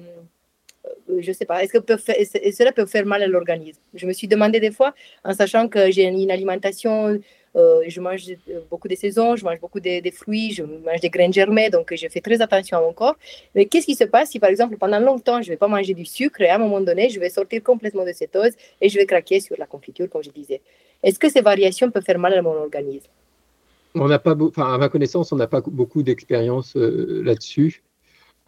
je sais pas, est-ce que peut faire, cela peut faire mal à l'organisme? Je me suis demandé des fois, en sachant que j'ai une alimentation euh, je mange euh, beaucoup de saisons, je mange beaucoup de, fruits, je mange des graines germées, donc je fais très attention à mon corps. Mais qu'est-ce qui se passe si, par exemple, pendant longtemps, je ne vais pas manger du sucre et à un moment donné, je vais sortir complètement de cétose et je vais craquer sur la confiture, comme je disais? Est-ce que ces variations peuvent faire mal à mon organisme? On n'a pas, enfin, à ma connaissance, on n'a pas beaucoup d'expérience euh, là-dessus.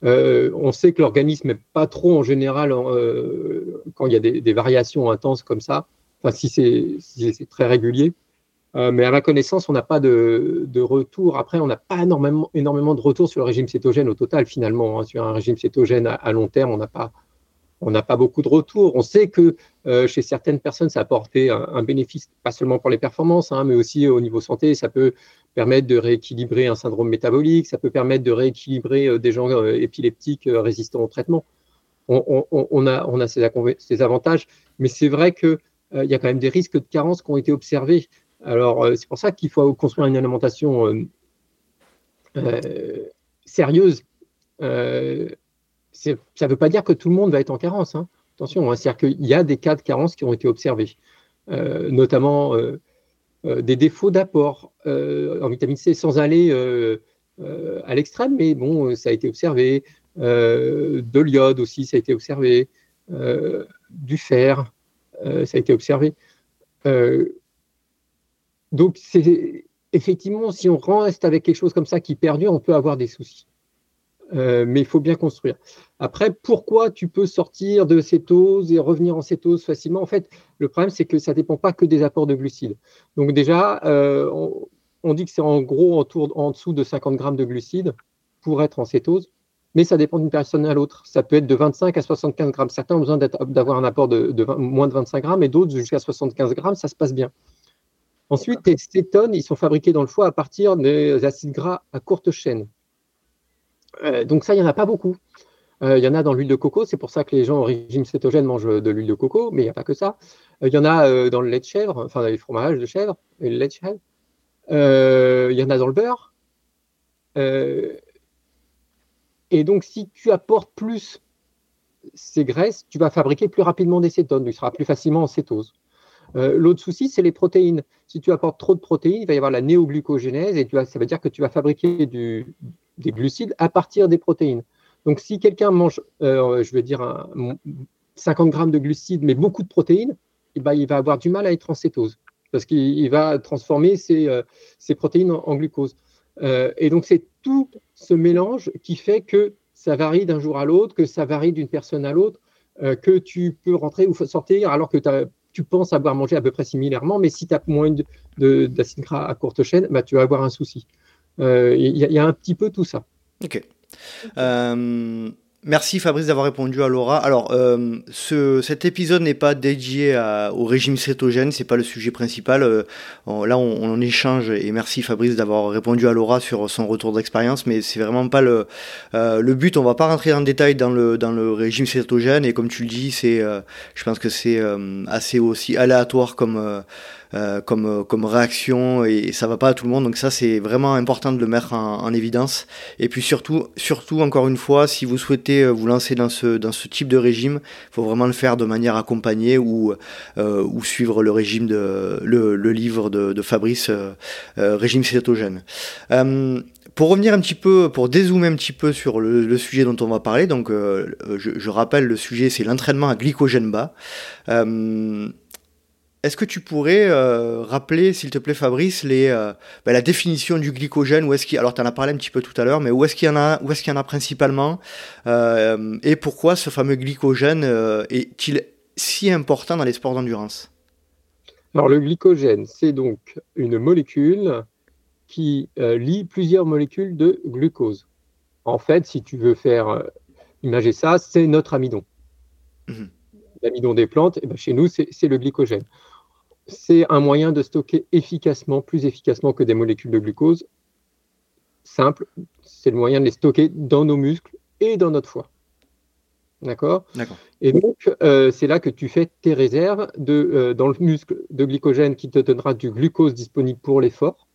on sait que l'organisme n'est pas trop en général quand il y a des, variations intenses comme ça, enfin si c'est très régulier. Euh, mais à ma connaissance, on n'a pas de, retour. Après, on n'a pas énormément, de retour sur le régime cétogène au total, finalement. Hein. Sur un régime cétogène à, long terme, on n'a pas, beaucoup de retour. On sait que euh, chez certaines personnes, ça a apporté un, bénéfice, pas seulement pour les performances, hein, mais aussi au niveau santé. Ça peut permettre de rééquilibrer un syndrome métabolique, ça peut permettre de rééquilibrer euh, des gens épileptiques résistants au traitement. On, a, on a ces, ces avantages, mais c'est vrai qu'il y a quand même des risques de carence qui ont été observés. Alors, euh, c'est pour ça qu'il faut construire une alimentation euh, euh, sérieuse. ça ne veut pas dire que tout le monde va être en carence. Hein. Attention, hein. c'est-à-dire qu'il y a des cas de carence qui ont été observés, notamment des défauts d'apport en vitamine C sans aller à l'extrême, mais bon, ça a été observé. de l'iode aussi, ça a été observé. du fer, ça a été observé. Donc, c'est effectivement, si on reste avec quelque chose comme ça qui perdure, on peut avoir des soucis. Euh, mais il faut bien construire. Après, pourquoi tu peux sortir de cétose et revenir en cétose facilement? En fait, le problème, c'est que ça ne dépend pas que des apports de glucides. Donc déjà, euh, on, dit que c'est en gros en, dessous de 50 grammes de glucides pour être en cétose, mais ça dépend d'une personne à l'autre. Ça peut être de 25 à 75 grammes. Certains ont besoin d'avoir un apport de, de moins de 25 grammes et d'autres jusqu'à 75 grammes, ça se passe bien. Ensuite, les cétones, ils sont fabriqués dans le foie à partir des acides gras à courte chaîne. Euh, donc ça, il n'y en a pas beaucoup. Euh, il y en a dans l'huile de coco, c'est pour ça que les gens au régime cétogène mangent de l'huile de coco, mais il n'y a pas que ça. Euh, il y en a dans le lait de chèvre, enfin dans les fromages de chèvre le lait de chèvre. il y en a dans le beurre. et donc, si tu apportes plus ces graisses, tu vas fabriquer plus rapidement des cétones, tu seras plus facilement en cétose. Euh, l'autre souci, c'est les protéines. Si tu apportes trop de protéines, il va y avoir la néoglucogénèse et ça veut dire que tu vas fabriquer des glucides à partir des protéines. Donc, si quelqu'un mange, euh, je vais dire, 50 grammes de glucides, mais beaucoup de protéines, eh ben, il va avoir du mal à être en cétose parce qu'il va transformer ses, euh, protéines en, glucose. et donc, c'est tout ce mélange qui fait que ça varie d'un jour à l'autre, que ça varie d'une personne à l'autre, que tu peux rentrer ou sortir alors que tu as tu penses avoir mangé à peu près similairement, mais si tu as moins d'acide gras à courte chaîne, bah, tu vas avoir un souci. Euh, il y, a un petit peu tout ça. Ok. Euh, Merci Fabrice d'avoir répondu à Laura. Alors, euh, ce, cet épisode n'est pas dédié au régime cétogène, c'est pas le sujet principal. Euh, là, on, échange et merci Fabrice d'avoir répondu à Laura sur son retour d'expérience, mais c'est vraiment pas le, euh, le but. On va pas rentrer en détail dans le, dans le régime cétogène et comme tu le dis, c'est, je pense que c'est assez aussi aléatoire comme euh, comme, euh, comme réaction et, ça va pas à tout le monde. Donc ça, c'est vraiment important de le mettre en, évidence. Et puis surtout, surtout encore une fois, si vous souhaitez euh, vous lancer dans ce, dans ce type de régime, il faut vraiment le faire de manière accompagnée ou, ou suivre le régime de le, le livre de, de Fabrice, régime cétogène. Pour revenir un petit peu, pour dézoomer un petit peu sur le, le sujet dont on va parler, donc je, je, rappelle le sujet, c'est l'entraînement à glycogène bas. Euh, est-ce que tu pourrais euh, rappeler, s'il te plaît, Fabrice, les, euh, ben, la définition du glycogène? Où est-ce qu'il, Alors, tu en as parlé un petit peu tout à l'heure, mais où est-ce qu'il y en a, où est-ce qu'il y en a principalement euh, Et pourquoi ce fameux glycogène est-il si important dans les sports d'endurance? Alors le glycogène, c'est donc une molécule qui lie plusieurs molécules de glucose. En fait, si tu veux faire imager ça, c'est notre amidon. Mhm. L'amidon des plantes, eh ben, chez nous, c'est le glycogène. C'est un moyen de stocker efficacement, plus efficacement que des molécules de glucose. Simple, c'est le moyen de les stocker dans nos muscles et dans notre foie. D'accord? Et donc, euh, c'est là que tu fais tes réserves de, euh, dans le muscle de glycogène qui te donnera du glucose disponible pour l'effort.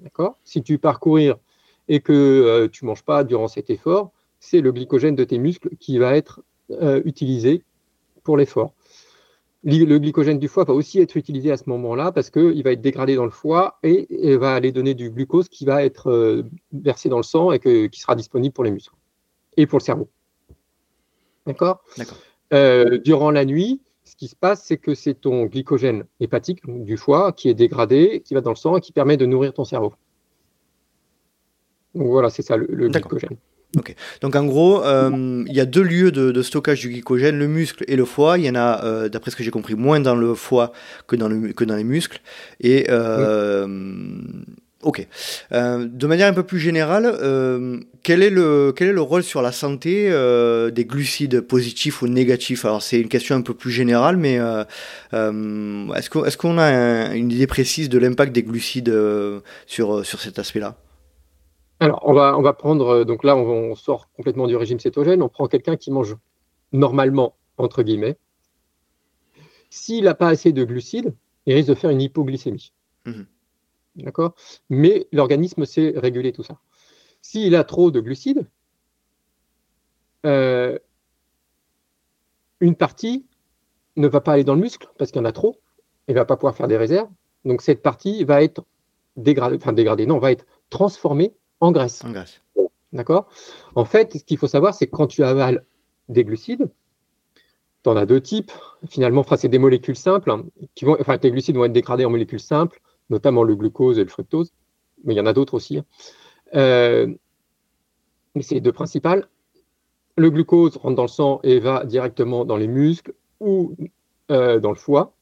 D'accord? Si tu pars courir et que euh, tu ne manges pas durant cet effort, c'est le glycogène de tes muscles qui va être utilisé pour l'effort. Le glycogène du foie va aussi être utilisé à ce moment-là parce qu'il va être dégradé dans le foie et, va aller donner du glucose qui va être versé dans le sang et qui sera disponible pour les muscles et pour le cerveau. D'accord? Euh, Durant la nuit, ce qui se passe, c'est que c'est ton glycogène hépatique du foie qui est dégradé, qui va dans le sang et qui permet de nourrir ton cerveau. Donc voilà, c'est ça le, glycogène. Ok. Donc en gros, euh, il y a deux lieux de, stockage du glycogène, le muscle et le foie. Il y en a, euh, d'après ce que j'ai compris, moins dans le foie que dans, le, que dans les muscles. Et Ok. Euh, de manière un peu plus générale, euh, quel, est le, quel est le rôle sur la santé euh, des glucides positifs ou négatifs? Alors c'est une question un peu plus générale, mais est-ce qu'on est qu'on a une idée précise de l'impact des glucides sur, sur cet aspect-là? Alors on va, on va prendre, donc là on, sort complètement du régime cétogène, on prend quelqu'un qui mange normalement, entre guillemets. S'il n'a pas assez de glucides, il risque de faire une hypoglycémie. Mmh D'accord? Mais l'organisme sait réguler tout ça. S'il a trop de glucides, euh, une partie ne va pas aller dans le muscle parce qu'il y en a trop, et ne va pas pouvoir faire des réserves. Donc cette partie va être dégradée, enfin dégradée, non, va être transformée en graisse. En graisse. D'accord? En fait, ce qu'il faut savoir, c'est que quand tu avales des glucides, tu en as deux types. Finalement, c'est des molécules simples. Hein, qui vont, enfin, tes glucides vont être dégradés en molécules simples notamment le glucose et le fructose, mais il y en a d'autres aussi. Hein. Euh, mais c'est les deux principales. Le glucose rentre dans le sang et va directement dans les muscles ou euh, dans le foie,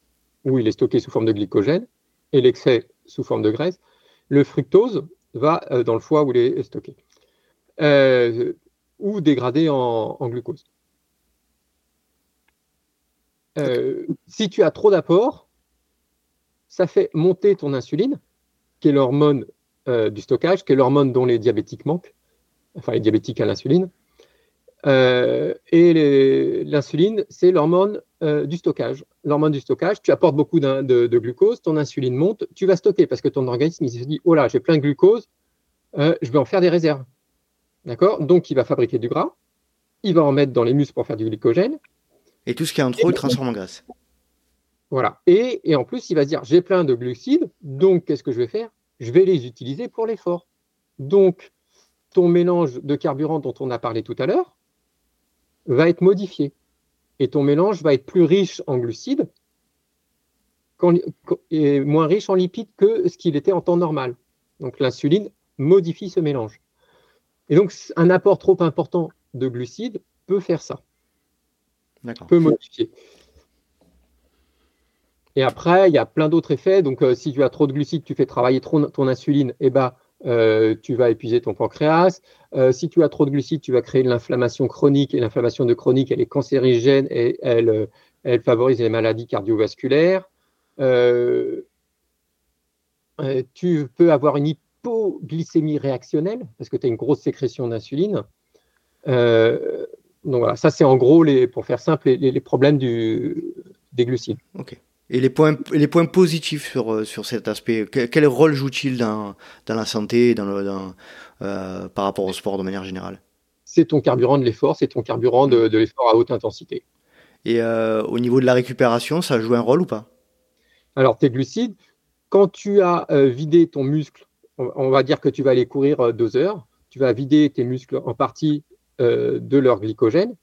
où il est stocké sous forme de glycogène, et l'excès sous forme de graisse. Le fructose va euh, dans le foie où il est stocké, ou dégradé en, glucose. si tu as trop d'apport, ça fait monter ton insuline, qui est l'hormone euh, du stockage, qui est l'hormone dont les diabétiques manquent, enfin les diabétiques à l'insuline. Euh, et l'insuline, c'est l'hormone euh, du stockage. L'hormone du stockage, tu apportes beaucoup de, de, glucose, ton insuline monte, tu vas stocker parce que ton organisme il se dit Oh là, j'ai plein de glucose, je vais en faire des réserves. D'accord? Donc il va fabriquer du gras, il va en mettre dans les muscles pour faire du glycogène. Et tout ce qui est en trop, il transforme en graisse. Voilà. Et, en plus, il va se dire, j'ai plein de glucides, donc qu'est-ce que je vais faire? Je vais les utiliser pour l'effort. Donc, ton mélange de carburant dont on a parlé tout à l'heure va être modifié. Et ton mélange va être plus riche en glucides et moins riche en lipides que ce qu'il était en temps normal. Donc l'insuline modifie ce mélange. Et donc un apport trop important de glucides peut faire ça. Peut modifier. Et après, il y a plein d'autres effets. Donc, euh, si tu as trop de glucides, tu fais travailler trop ton insuline, et eh ben, euh, tu vas épuiser ton pancréas. Euh, si tu as trop de glucides, tu vas créer de l'inflammation chronique. Et l'inflammation de chronique, elle est cancérigène et elle, elle favorise les maladies cardiovasculaires. tu peux avoir une hypoglycémie réactionnelle parce que tu as une grosse sécrétion d'insuline. donc voilà, ça c'est en gros, pour faire simple, les, les problèmes du, des glucides. Ok. Et les points, les points positifs sur, euh, sur cet aspect, quel, rôle joue-t-il dans, dans, la santé dans le, dans, euh, par rapport au sport de manière générale? C'est ton carburant de l'effort, c'est ton carburant de, de l'effort à haute intensité. Et euh, au niveau de la récupération, ça joue un rôle ou pas? Alors, tes glucides, quand tu as vidé ton muscle, on, va dire que tu vas aller courir deux heures, tu vas vider tes muscles en partie de leur glycogène.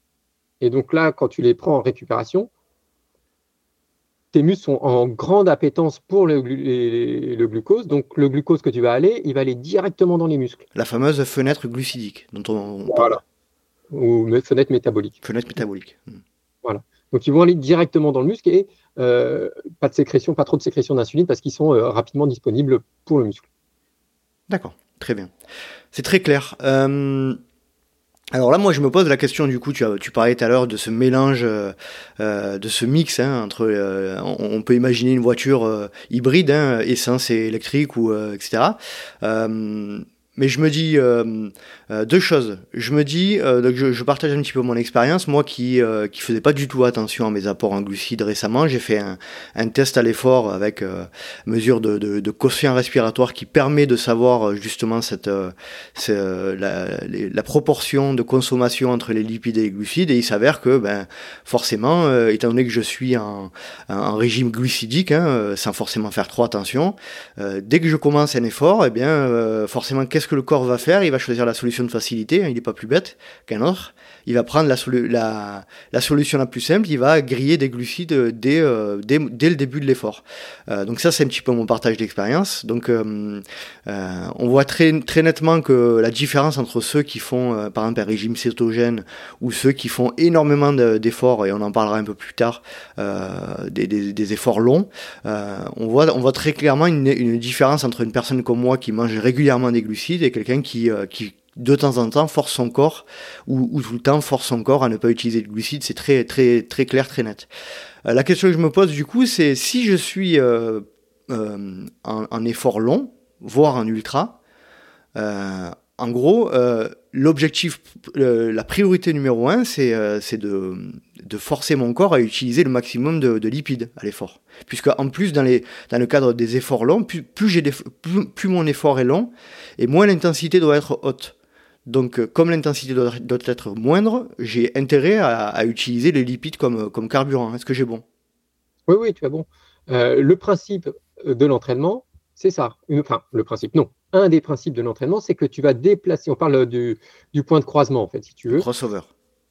Et donc là, quand tu les prends en récupération, tes muscles sont en grande appétence pour le, le, glucose. Donc, le glucose que tu vas aller, il va aller directement dans les muscles. La fameuse fenêtre glucidique dont on, Voilà. Ou fenêtre métabolique. Fenêtre métabolique. Hmm. Voilà. Donc, ils vont aller directement dans le muscle et pas de sécrétion, pas trop de sécrétion d'insuline parce qu'ils sont rapidement disponibles pour le muscle. D'accord, très bien. C'est très clair. Alors là, moi, je me pose la question du coup. Tu, parlais tout à l'heure de ce mélange, euh, de ce mix hein, entre. Euh, on, peut imaginer une voiture euh, hybride, hein, essence et électrique ou etc. Mais je me dis euh, euh, deux choses. Je me dis, euh, donc je, je, partage un petit peu mon expérience. Moi qui euh, qui faisais pas du tout attention à mes apports en glucides récemment, j'ai fait un, un, test à l'effort avec euh, mesure de, de, de, quotient respiratoire qui permet de savoir justement cette, la, la, proportion de consommation entre les lipides et les glucides. Et il s'avère que ben forcément, étant donné que je suis en, en régime glucidique, hein, sans forcément faire trop attention, dès que je commence un effort, eh bien forcément qu'est-ce que le corps va faire? Il va choisir la solution de facilité, hein, il n'est pas plus bête qu'un autre. Il va prendre la, la, la, solution la plus simple, il va griller des glucides dès, euh, dès, dès le début de l'effort. Euh, donc ça, c'est un petit peu mon partage d'expérience. Donc euh, on voit très, très nettement que la différence entre ceux qui font, par exemple, un régime cétogène ou ceux qui font énormément d'efforts, et on en parlera un peu plus tard, des, des, des, efforts longs, on, voit, on voit très clairement une, une différence entre une personne comme moi qui mange régulièrement des glucides et quelqu'un qui, qui de temps en temps force son corps ou, tout le temps force son corps à ne pas utiliser de glucides. C'est très très très clair, très net. Euh, la question que je me pose du coup, c'est si je suis euh, euh, en, effort long, voire en ultra, en gros, l'objectif, la priorité numéro un, c'est de, de, forcer mon corps à utiliser le maximum de, lipides à l'effort. Puisque en plus, dans, les, dans le cadre des efforts longs, plus, plus, plus, plus mon effort est long, et moins l'intensité doit être haute. Donc, euh, comme l'intensité doit, être moindre, j'ai intérêt à, utiliser les lipides comme, comme carburant. Est-ce que j'ai bon? Oui, oui, tu as bon. Euh, le principe de l'entraînement, c'est ça. Enfin, le principe, non. Un des principes de l'entraînement, c'est que tu vas déplacer. On parle du, point de croisement, en fait, si tu veux. Crossover.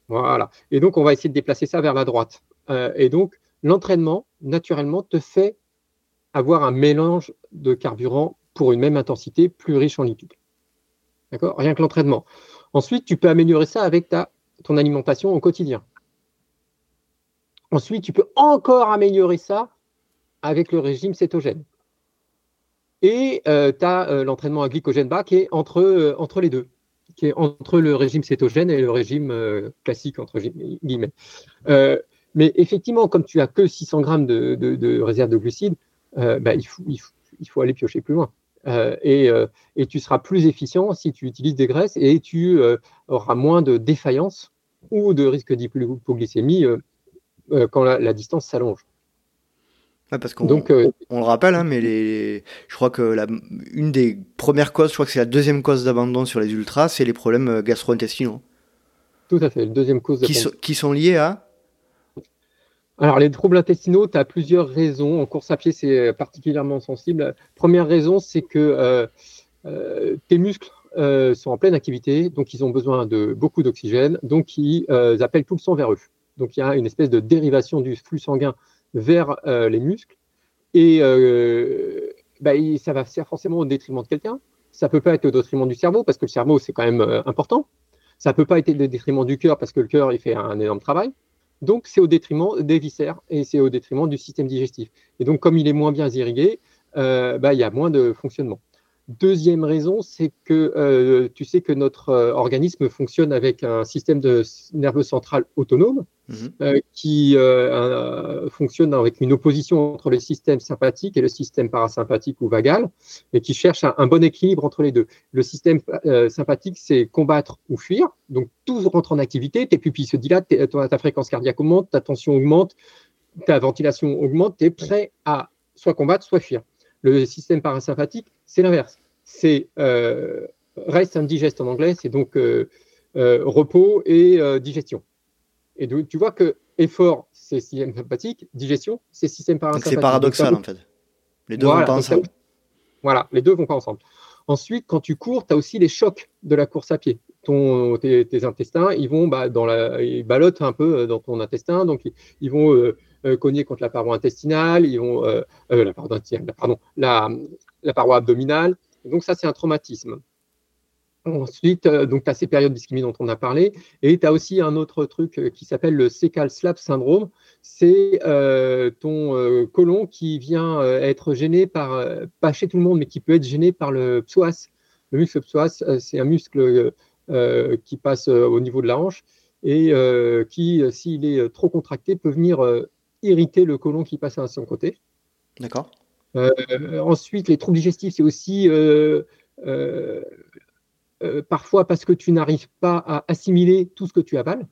Voilà. Et donc, on va essayer de déplacer ça vers la droite. Euh, et donc, l'entraînement, naturellement, te fait avoir un mélange de carburant pour une même intensité plus riche en lipides. D'accord? Rien que l'entraînement. Ensuite, tu peux améliorer ça avec ta, ton alimentation au quotidien. Ensuite, tu peux encore améliorer ça avec le régime cétogène. Et euh, tu as euh, l'entraînement à glycogène bas qui est entre, euh, entre les deux, qui est entre le régime cétogène et le régime classique, entre guillemets. mais effectivement, comme tu as que 600 grammes de, réserve de glucides, bah, il, faut, il faut aller piocher plus loin. Euh, et, tu seras plus efficient si tu utilises des graisses et tu auras moins de défaillance ou de risque d'hypoglycémie quand la, distance s'allonge. Parce qu'on on le rappelle, hein, mais les, je crois que la, une des premières causes, je crois que c'est la deuxième cause d'abandon sur les ultras, c'est les problèmes gastro-intestinaux. Tout à fait, la deuxième cause qui, qui sont liés à alors, les troubles intestinaux, tu as plusieurs raisons. En course à pied, c'est particulièrement sensible. Première raison, c'est que euh, euh, tes muscles euh, sont en pleine activité, donc ils ont besoin de beaucoup d'oxygène, donc ils appellent tout le sang vers eux. Donc, il y a une espèce de dérivation du flux sanguin vers les muscles. Et bah, ça va faire forcément au détriment de quelqu'un. Ça peut pas être au détriment du cerveau, parce que le cerveau, c'est quand même important. Ça peut pas être au détriment du cœur, parce que le cœur, il fait un énorme travail. Donc, c'est au détriment des viscères et c'est au détriment du système digestif. Et donc, comme il est moins bien irrigué, euh, bah, il y a moins de fonctionnement. Deuxième raison, c'est que euh, tu sais que notre euh, organisme fonctionne avec un système de nerveux central autonome mhm. euh, qui fonctionne avec une opposition entre le système sympathique et le système parasympathique ou vagal et qui cherche un, bon équilibre entre les deux. Le système sympathique, c'est combattre ou fuir. Donc tout rentre en activité, tes pupilles se dilatent, ta, ta fréquence cardiaque augmente, ta tension augmente, ta ventilation augmente, tu es prêt à soit combattre, soit fuir. Le système parasympathique, c'est l'inverse. C'est euh, rest and digest en anglais, c'est donc euh, euh, repos et digestion. Et donc, tu vois que effort, c'est système sympathique, digestion, c'est système parasympathique. C'est paradoxal en fait. Les deux vont pas ensemble. Voilà, les deux vont pas ensemble. Ensuite, quand tu cours, tu as aussi les chocs de la course à pied. Ton, tes, intestins, ils vont bah, dans la, ils ballottent un peu dans ton intestin, donc ils, vont euh, cogner contre la paroi intestinale, euh, euh, la, pardon, la, paroi abdominale. donc ça, c'est un traumatisme. Ensuite, donc tu as ces périodes d'ischémie dont on a parlé, et tu as aussi un autre truc qui s'appelle le sécal slap syndrome. C'est ton côlon qui vient être gêné par, pas chez tout le monde, mais qui peut être gêné par le psoas. Le muscle psoas, c'est un muscle qui passe au niveau de la hanche et qui, s'il est trop contracté, peut venir irriter le côlon qui passe à son côté. D'accord. ensuite, les troubles digestifs, c'est aussi euh, parfois parce que tu n'arrives pas à assimiler tout ce que tu avales.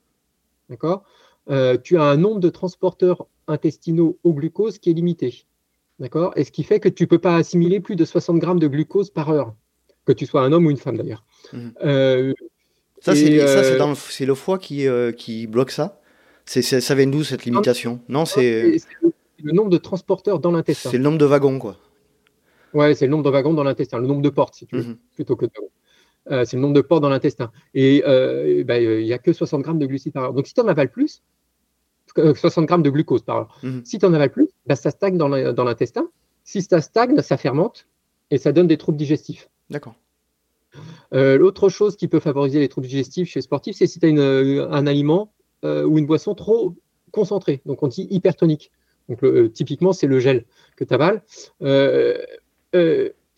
D'accord? Euh, Tu as un nombre de transporteurs intestinaux au glucose qui est limité. D'accord? Et ce qui fait que tu ne peux pas assimiler plus de 60 grammes de glucose par heure, que tu sois un homme ou une femme d'ailleurs. Euh, ça, c'est le foie qui, qui bloque ça? Ça vient d'où cette limitation? Non, c'est le nombre de transporteurs dans l'intestin. C'est le nombre de wagons, quoi. Ouais, c'est le nombre de wagons dans l'intestin, le nombre de portes, si tu veux, mhm. plutôt que de wagons. Euh, c'est le nombre de portes dans l'intestin. Et euh, ben, il n'y a que 60 grammes de glucides par heure. Donc si tu en avales plus, 60 grammes de glucose par heure, mhm. si tu en avales plus, ben, ça stagne dans l'intestin. Si ça stagne, ça fermente et ça donne des troubles digestifs. D'accord. Euh, l'autre chose qui peut favoriser les troubles digestifs chez les sportifs, c'est si tu as un aliment ou une boisson trop concentrée, donc on dit hypertonique. Donc typiquement, c'est le gel que tu avales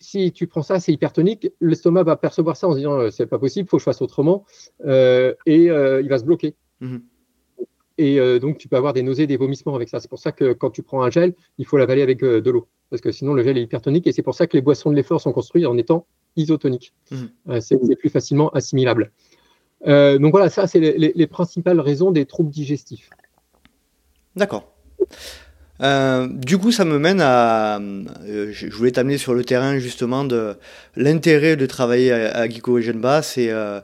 si tu prends ça, c'est hypertonique, l'estomac va percevoir ça en se disant euh, c'est pas possible, il faut que je fasse autrement, euh, et euh, il va se bloquer. Mhm. Et donc, tu peux avoir des nausées, des vomissements avec ça. C'est pour ça que quand tu prends un gel, il faut l'avaler avec de l'eau, parce que sinon le gel est hypertonique, et c'est pour ça que les boissons de l'effort sont construites en étant isotoniques. Mhm. c'est plus facilement assimilable. Donc voilà, ça, c'est les principales raisons des troubles digestifs. D'accord. Euh, du coup, ça me mène à. Euh, je voulais t'amener sur le terrain justement de l'intérêt de travailler à, à Geeko et Genba. C'est, euh,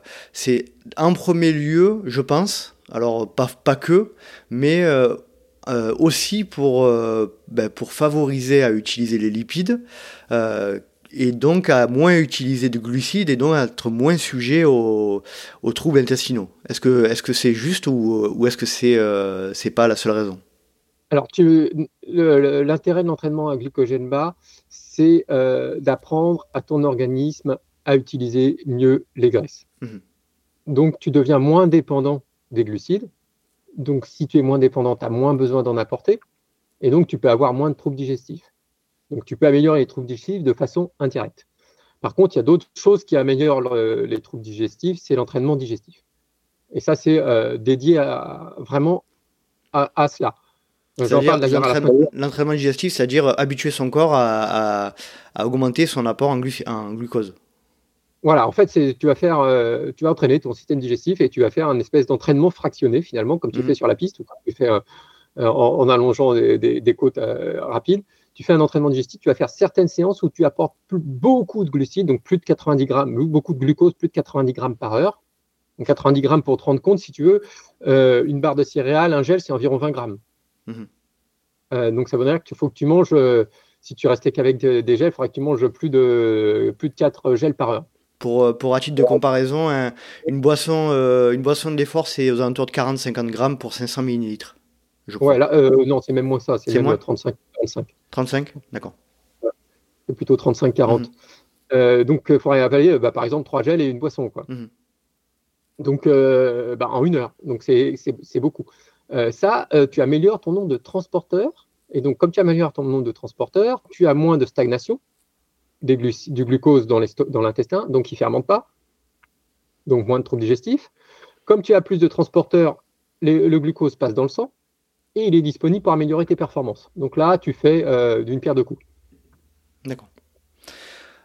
en premier lieu, je pense, alors pas, pas que, mais aussi pour, ben, pour favoriser à utiliser les lipides et donc à moins utiliser de glucides et donc à être moins sujet aux, aux troubles intestinaux. Est-ce que, est-ce que c'est juste ou, ou est-ce que c'est, c'est pas la seule raison? Alors, l'intérêt de l'entraînement à glycogène bas, c'est euh, d'apprendre à ton organisme à utiliser mieux les graisses. Mhm. Donc, tu deviens moins dépendant des glucides. Donc, si tu es moins dépendant, tu as moins besoin d'en apporter. Et donc, tu peux avoir moins de troubles digestifs. Donc, tu peux améliorer les troubles digestifs de façon indirecte. Par contre, il y a d'autres choses qui améliorent les troubles digestifs, c'est l'entraînement digestif. Et ça, c'est euh, dédié vraiment à, cela. L'entraînement digestif, c'est-à-dire habituer son corps à, augmenter son apport en, glucose. Voilà, en fait, tu vas faire, euh, tu vas entraîner ton système digestif et tu vas faire un espèce d'entraînement fractionné finalement, comme tu mhm. fais sur la piste ou comme tu fais euh, en, allongeant des, côtes euh, rapides. Tu fais un entraînement digestif, tu vas faire certaines séances où tu apportes beaucoup de glucides, donc plus de 90 grammes, beaucoup de glucose, plus de 90 grammes par heure. Donc 90 grammes pour te rendre compte, si tu veux, une barre de céréales, un gel, c'est environ 20 grammes. Mhm. Euh, donc ça veut dire qu'il faut que tu manges, euh, si tu restais qu'avec des, gels, il faudrait que tu manges plus de, plus de 4 gels par heure. Pour, euh, pour à titre de comparaison, une, boisson, une boisson de l'effort, c'est aux alentours de 40-50 grammes pour 500 millilitres. Ouais, là, non, c'est même moins ça, c'est moins 35-45. 35, d'accord. C'est plutôt 35-40. Mhm. donc, il faudrait avaler, bah, par exemple, 3 gels et une boisson. Quoi. Mhm. Donc, bah, en une heure. Donc, c'est beaucoup. Euh, ça, euh, tu améliores ton nombre de transporteurs. Et donc, comme tu améliores ton nombre de transporteurs, tu as moins de stagnation du glucose dans l'intestin, donc il ne fermente pas, donc moins de troubles digestifs. Comme tu as plus de transporteurs, le glucose passe dans le sang et il est disponible pour améliorer tes performances. Donc là, tu fais euh, d'une pierre deux coups. D'accord.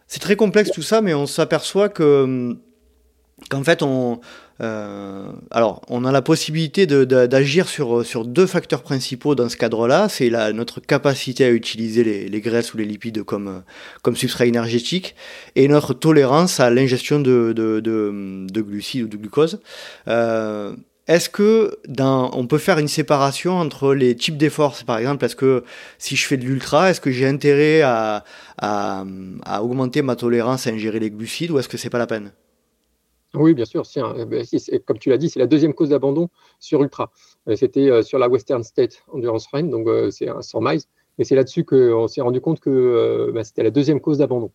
C'est très complexe tout ça, mais on s'aperçoit que hum, qu'en fait, on, euh, alors, on a la possibilité d'agir sur, sur deux facteurs principaux dans ce cadre-là. C'est notre capacité à utiliser les, graisses ou les lipides comme, comme substrat énergétique et notre tolérance à l'ingestion de, de, glucides ou de glucose. Euh, est-ce que dans, on peut faire une séparation entre les types d'efforts Par exemple, est-ce que si je fais de l'ultra, est-ce que j'ai intérêt à, à, à augmenter ma tolérance à ingérer les glucides ou est-ce que c'est pas la peine? Oui, bien sûr. Hein, ben, comme tu l'as dit, c'est la deuxième cause d'abandon sur Ultra. Euh, c'était euh, sur la Western State Endurance Run, donc euh, c'est un 100 miles. Et c'est là-dessus qu'on s'est rendu compte que ben, c'était la deuxième cause d'abandon.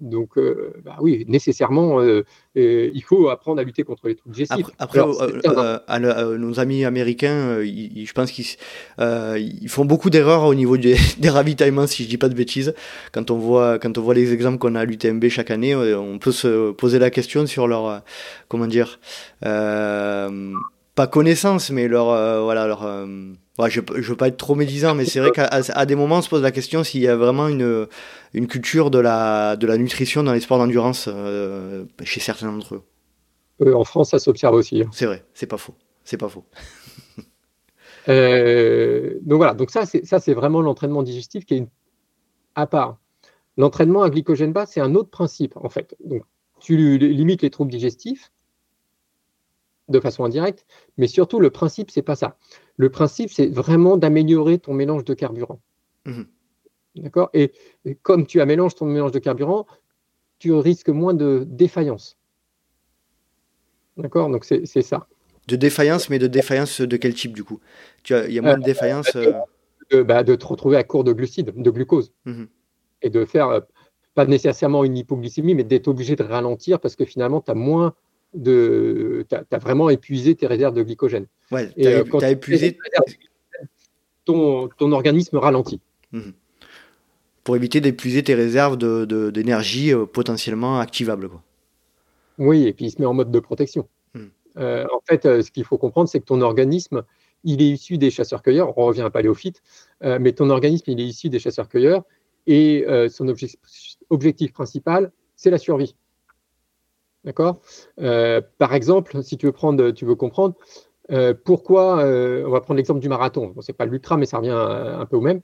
Donc, euh, bah oui, nécessairement, euh, il faut apprendre à lutter contre les troubles digestifs. Après, nos amis américains, je pense qu'ils font beaucoup d'erreurs au niveau des, ravitaillements, si je dis pas de bêtises. Quand on voit, quand on voit les exemples qu'on a à l'UTMB chaque année, on peut se poser la question sur leur, comment dire, pas connaissance, mais leur, voilà, leur je ne veux pas être trop médisant, mais c'est vrai qu'à des moments, on se pose la question s'il y a vraiment une, une culture de la, de la nutrition dans les sports d'endurance euh, chez certains d'entre eux. Euh, en France, ça s'observe aussi. Hein. C'est vrai, c'est pas faux. C'est pas faux. Euh, donc voilà, donc ça, c'est vraiment l'entraînement digestif qui est une... à part. L'entraînement à glycogène bas, c'est un autre principe en fait. Donc tu limites les troubles digestifs de façon indirecte, mais surtout le principe, c'est pas ça. Le principe, c'est vraiment d'améliorer ton mélange de carburant. Mhm. D'accord? Et, comme tu amélanges ton mélange de carburant, tu risques moins de défaillance. D'accord? Donc c'est ça. De défaillance, mais de défaillance de quel type du coup? Tu as, Il y a moins de euh, défaillance euh bah, de, te retrouver à court de glucides, de glucose. Mhm. Et de faire, euh, pas nécessairement une hypoglycémie, mais d'être obligé de ralentir parce que finalement, tu as moins de. Tu as, vraiment épuisé tes réserves de glycogène. Ouais, tu as, euh, épuisé. Ton, ton organisme ralentit. Mhm. Pour éviter d'épuiser tes réserves d'énergie de, euh, potentiellement activables. Quoi. Oui, et puis il se met en mode de protection. Mhm. Euh, en fait, ce qu'il faut comprendre, c'est que ton organisme, il est issu des chasseurs-cueilleurs. On revient à paléophyte, mais ton organisme, il est issu des chasseurs-cueilleurs et son objectif principal, c'est la survie. D'accord? Euh, Par exemple, si tu veux, prendre, tu veux comprendre euh, pourquoi, euh, on va prendre l'exemple du marathon. Bon, ce n'est pas l'ultra, mais ça revient un, peu au même.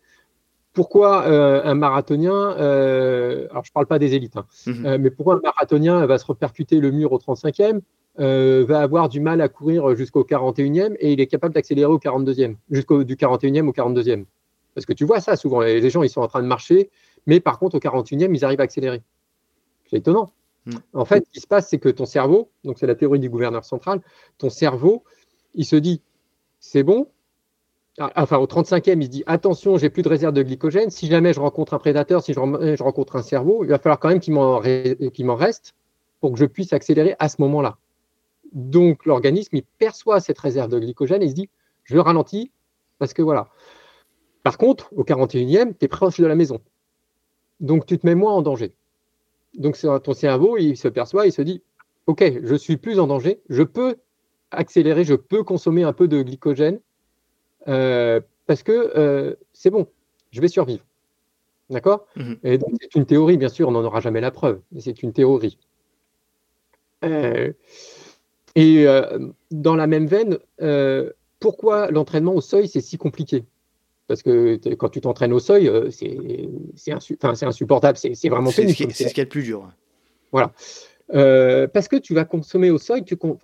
Pourquoi un marathonien, alors je ne parle pas des élites, hein, mhm. mais pourquoi un marathonien va se repercuter le mur au 35e, va avoir du mal à courir jusqu'au 41e et il est capable d'accélérer au 42e, jusqu'au du 41e au 42e Parce que tu vois ça souvent, les gens ils sont en train de marcher, mais par contre au 41e ils arrivent à accélérer. C'est étonnant. En fait, ce qui se passe, c'est que ton cerveau, donc c'est la théorie du gouverneur central, ton cerveau, il se dit, c'est bon. Ah, enfin, au 35e, il se dit, attention, j'ai plus de réserve de glycogène. Si jamais je rencontre un prédateur, si je, rencontre un cerveau, il va falloir quand même qu'il m'en reste pour que je puisse accélérer à ce moment-là. Donc, l'organisme, il perçoit cette réserve de glycogène et il se dit, je ralentis parce que voilà. Par contre, au 41e, tu es proche de la maison. Donc, tu te mets moins en danger. Donc ton cerveau, il se perçoit, il se dit, OK, je suis plus en danger, je peux accélérer, je peux consommer un peu de glycogène euh, parce que euh, c'est bon, je vais survivre. D'accord? Mhm. Et donc c'est une théorie, bien sûr, on n'en aura jamais la preuve, mais c'est une théorie. Euh, et dans la même veine, pourquoi l'entraînement au seuil, c'est si compliqué? Parce que quand tu t'entraînes au seuil, euh, c'est insupportable, c'est vraiment C'est ce, qui est le plus dur. Voilà. Euh, parce que tu vas consommer au seuil, tu, euh,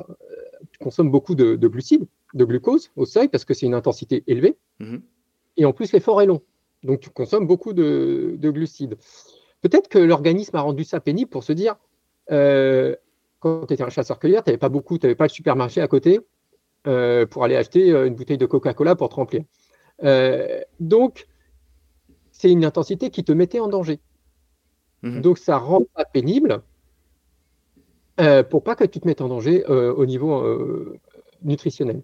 consommes beaucoup de, glucides, de glucose au seuil, parce que c'est une intensité élevée. Mm-hmm. Et en plus, l'effort est long. Donc, tu consommes beaucoup de, glucides. Peut-être que l'organisme a rendu ça pénible pour se dire, quand tu étais un chasseur-cueilleur, tu n'avais pas beaucoup, tu n'avais pas de supermarché à côté pour aller acheter une bouteille de Coca-Cola pour te remplir. Euh, donc, c'est une intensité qui te mettait en danger. Mhm. Donc, ça rend pas pénible euh, pour pas que tu te mettes en danger euh, au niveau nutritionnel,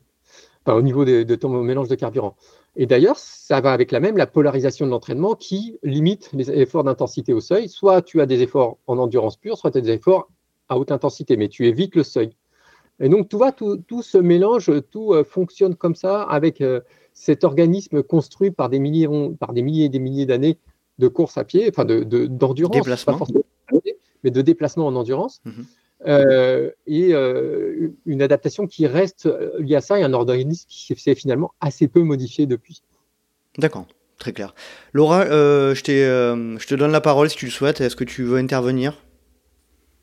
au niveau de, ton mélange de carburant. Et d'ailleurs, ça va avec la même la polarisation de l'entraînement qui limite les efforts d'intensité au seuil. Soit tu as des efforts en endurance pure, soit tu as des efforts à haute intensité, mais tu évites le seuil. Et donc, tout, va, tout, tout se mélange, tout fonctionne comme ça avec cet organisme construit par des milliers, par des milliers et des milliers d'années de course à pied, enfin d'endurance, de, pas forcément, mais de déplacement en endurance, mhm. euh, et euh, une adaptation qui reste liée à ça et un organisme qui s'est finalement assez peu modifié depuis. D'accord, très clair. Laura, euh, je, je te donne la parole si tu le souhaites. Est-ce que tu veux intervenir?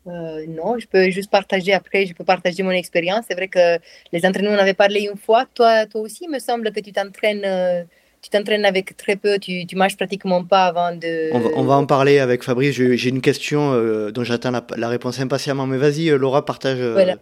Euh, non, je peux juste partager après, je peux partager mon expérience. C'est vrai que les entraînements, on avait parlé une fois. Toi, toi aussi, il me semble que tu t'entraînes, euh, tu t'entraînes avec très peu, tu, tu marches pratiquement pas avant de. On va, en parler avec Fabrice. J'ai une question euh, dont j'attends la, réponse impatiemment. Mais vas-y, Laura, partage. Voilà.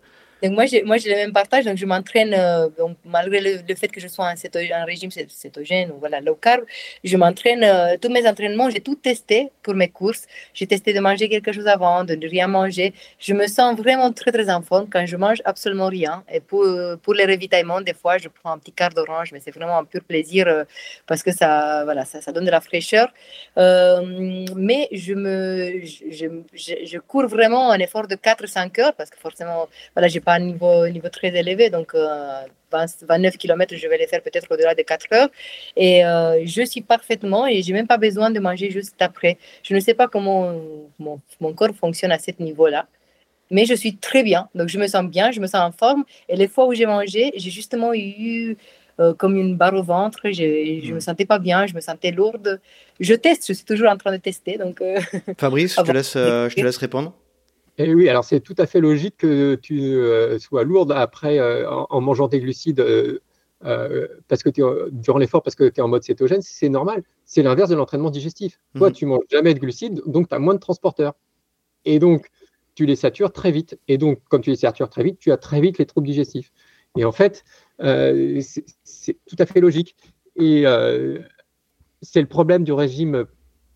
Donc moi, j'ai, moi, j'ai le même partage. Donc je m'entraîne, euh, donc, malgré le, fait que je sois en, régime cétogène ou voilà, low carb, je m'entraîne. Euh, tous mes entraînements, j'ai tout testé pour mes courses. J'ai testé de manger quelque chose avant, de ne rien manger. Je me sens vraiment très, très en forme quand je mange absolument rien. Et pour, pour les ravitaillements, des fois, je prends un petit quart d'orange, mais c'est vraiment un pur plaisir euh, parce que ça, voilà, ça, ça donne de la fraîcheur. mais je, me, je, je, je, cours vraiment un effort de 4-5 heures parce que forcément, voilà, j'ai pas un niveau, niveau très élevé, donc 29 euh, km, je vais les faire peut-être au-delà de 4 heures. Et euh, je suis parfaitement et j'ai même pas besoin de manger juste après. Je ne sais pas comment mon, mon corps fonctionne à ce niveau-là mais je suis très bien. Donc, je me sens bien, je me sens en forme. Et les fois où j'ai mangé, j'ai justement eu euh, comme une barre au ventre. Je ne me mm. sentais pas bien, je me sentais lourde. Je teste, je suis toujours en train de tester. Donc, Fabrice, je, te laisse, je te laisse répondre. Et eh oui, alors c'est tout à fait logique que tu euh, sois lourde après euh, en, mangeant des glucides euh, parce que tu durant l'effort parce que tu es en mode cétogène, c'est normal. C'est l'inverse de l'entraînement digestif. Toi, mhm. tu manges jamais de glucides, donc tu as moins de transporteurs. Et donc, tu les satures très vite. Et donc, comme tu les satures très vite, tu as très vite les troubles digestifs. Et en fait, c'est tout à fait logique. Et c'est le problème du régime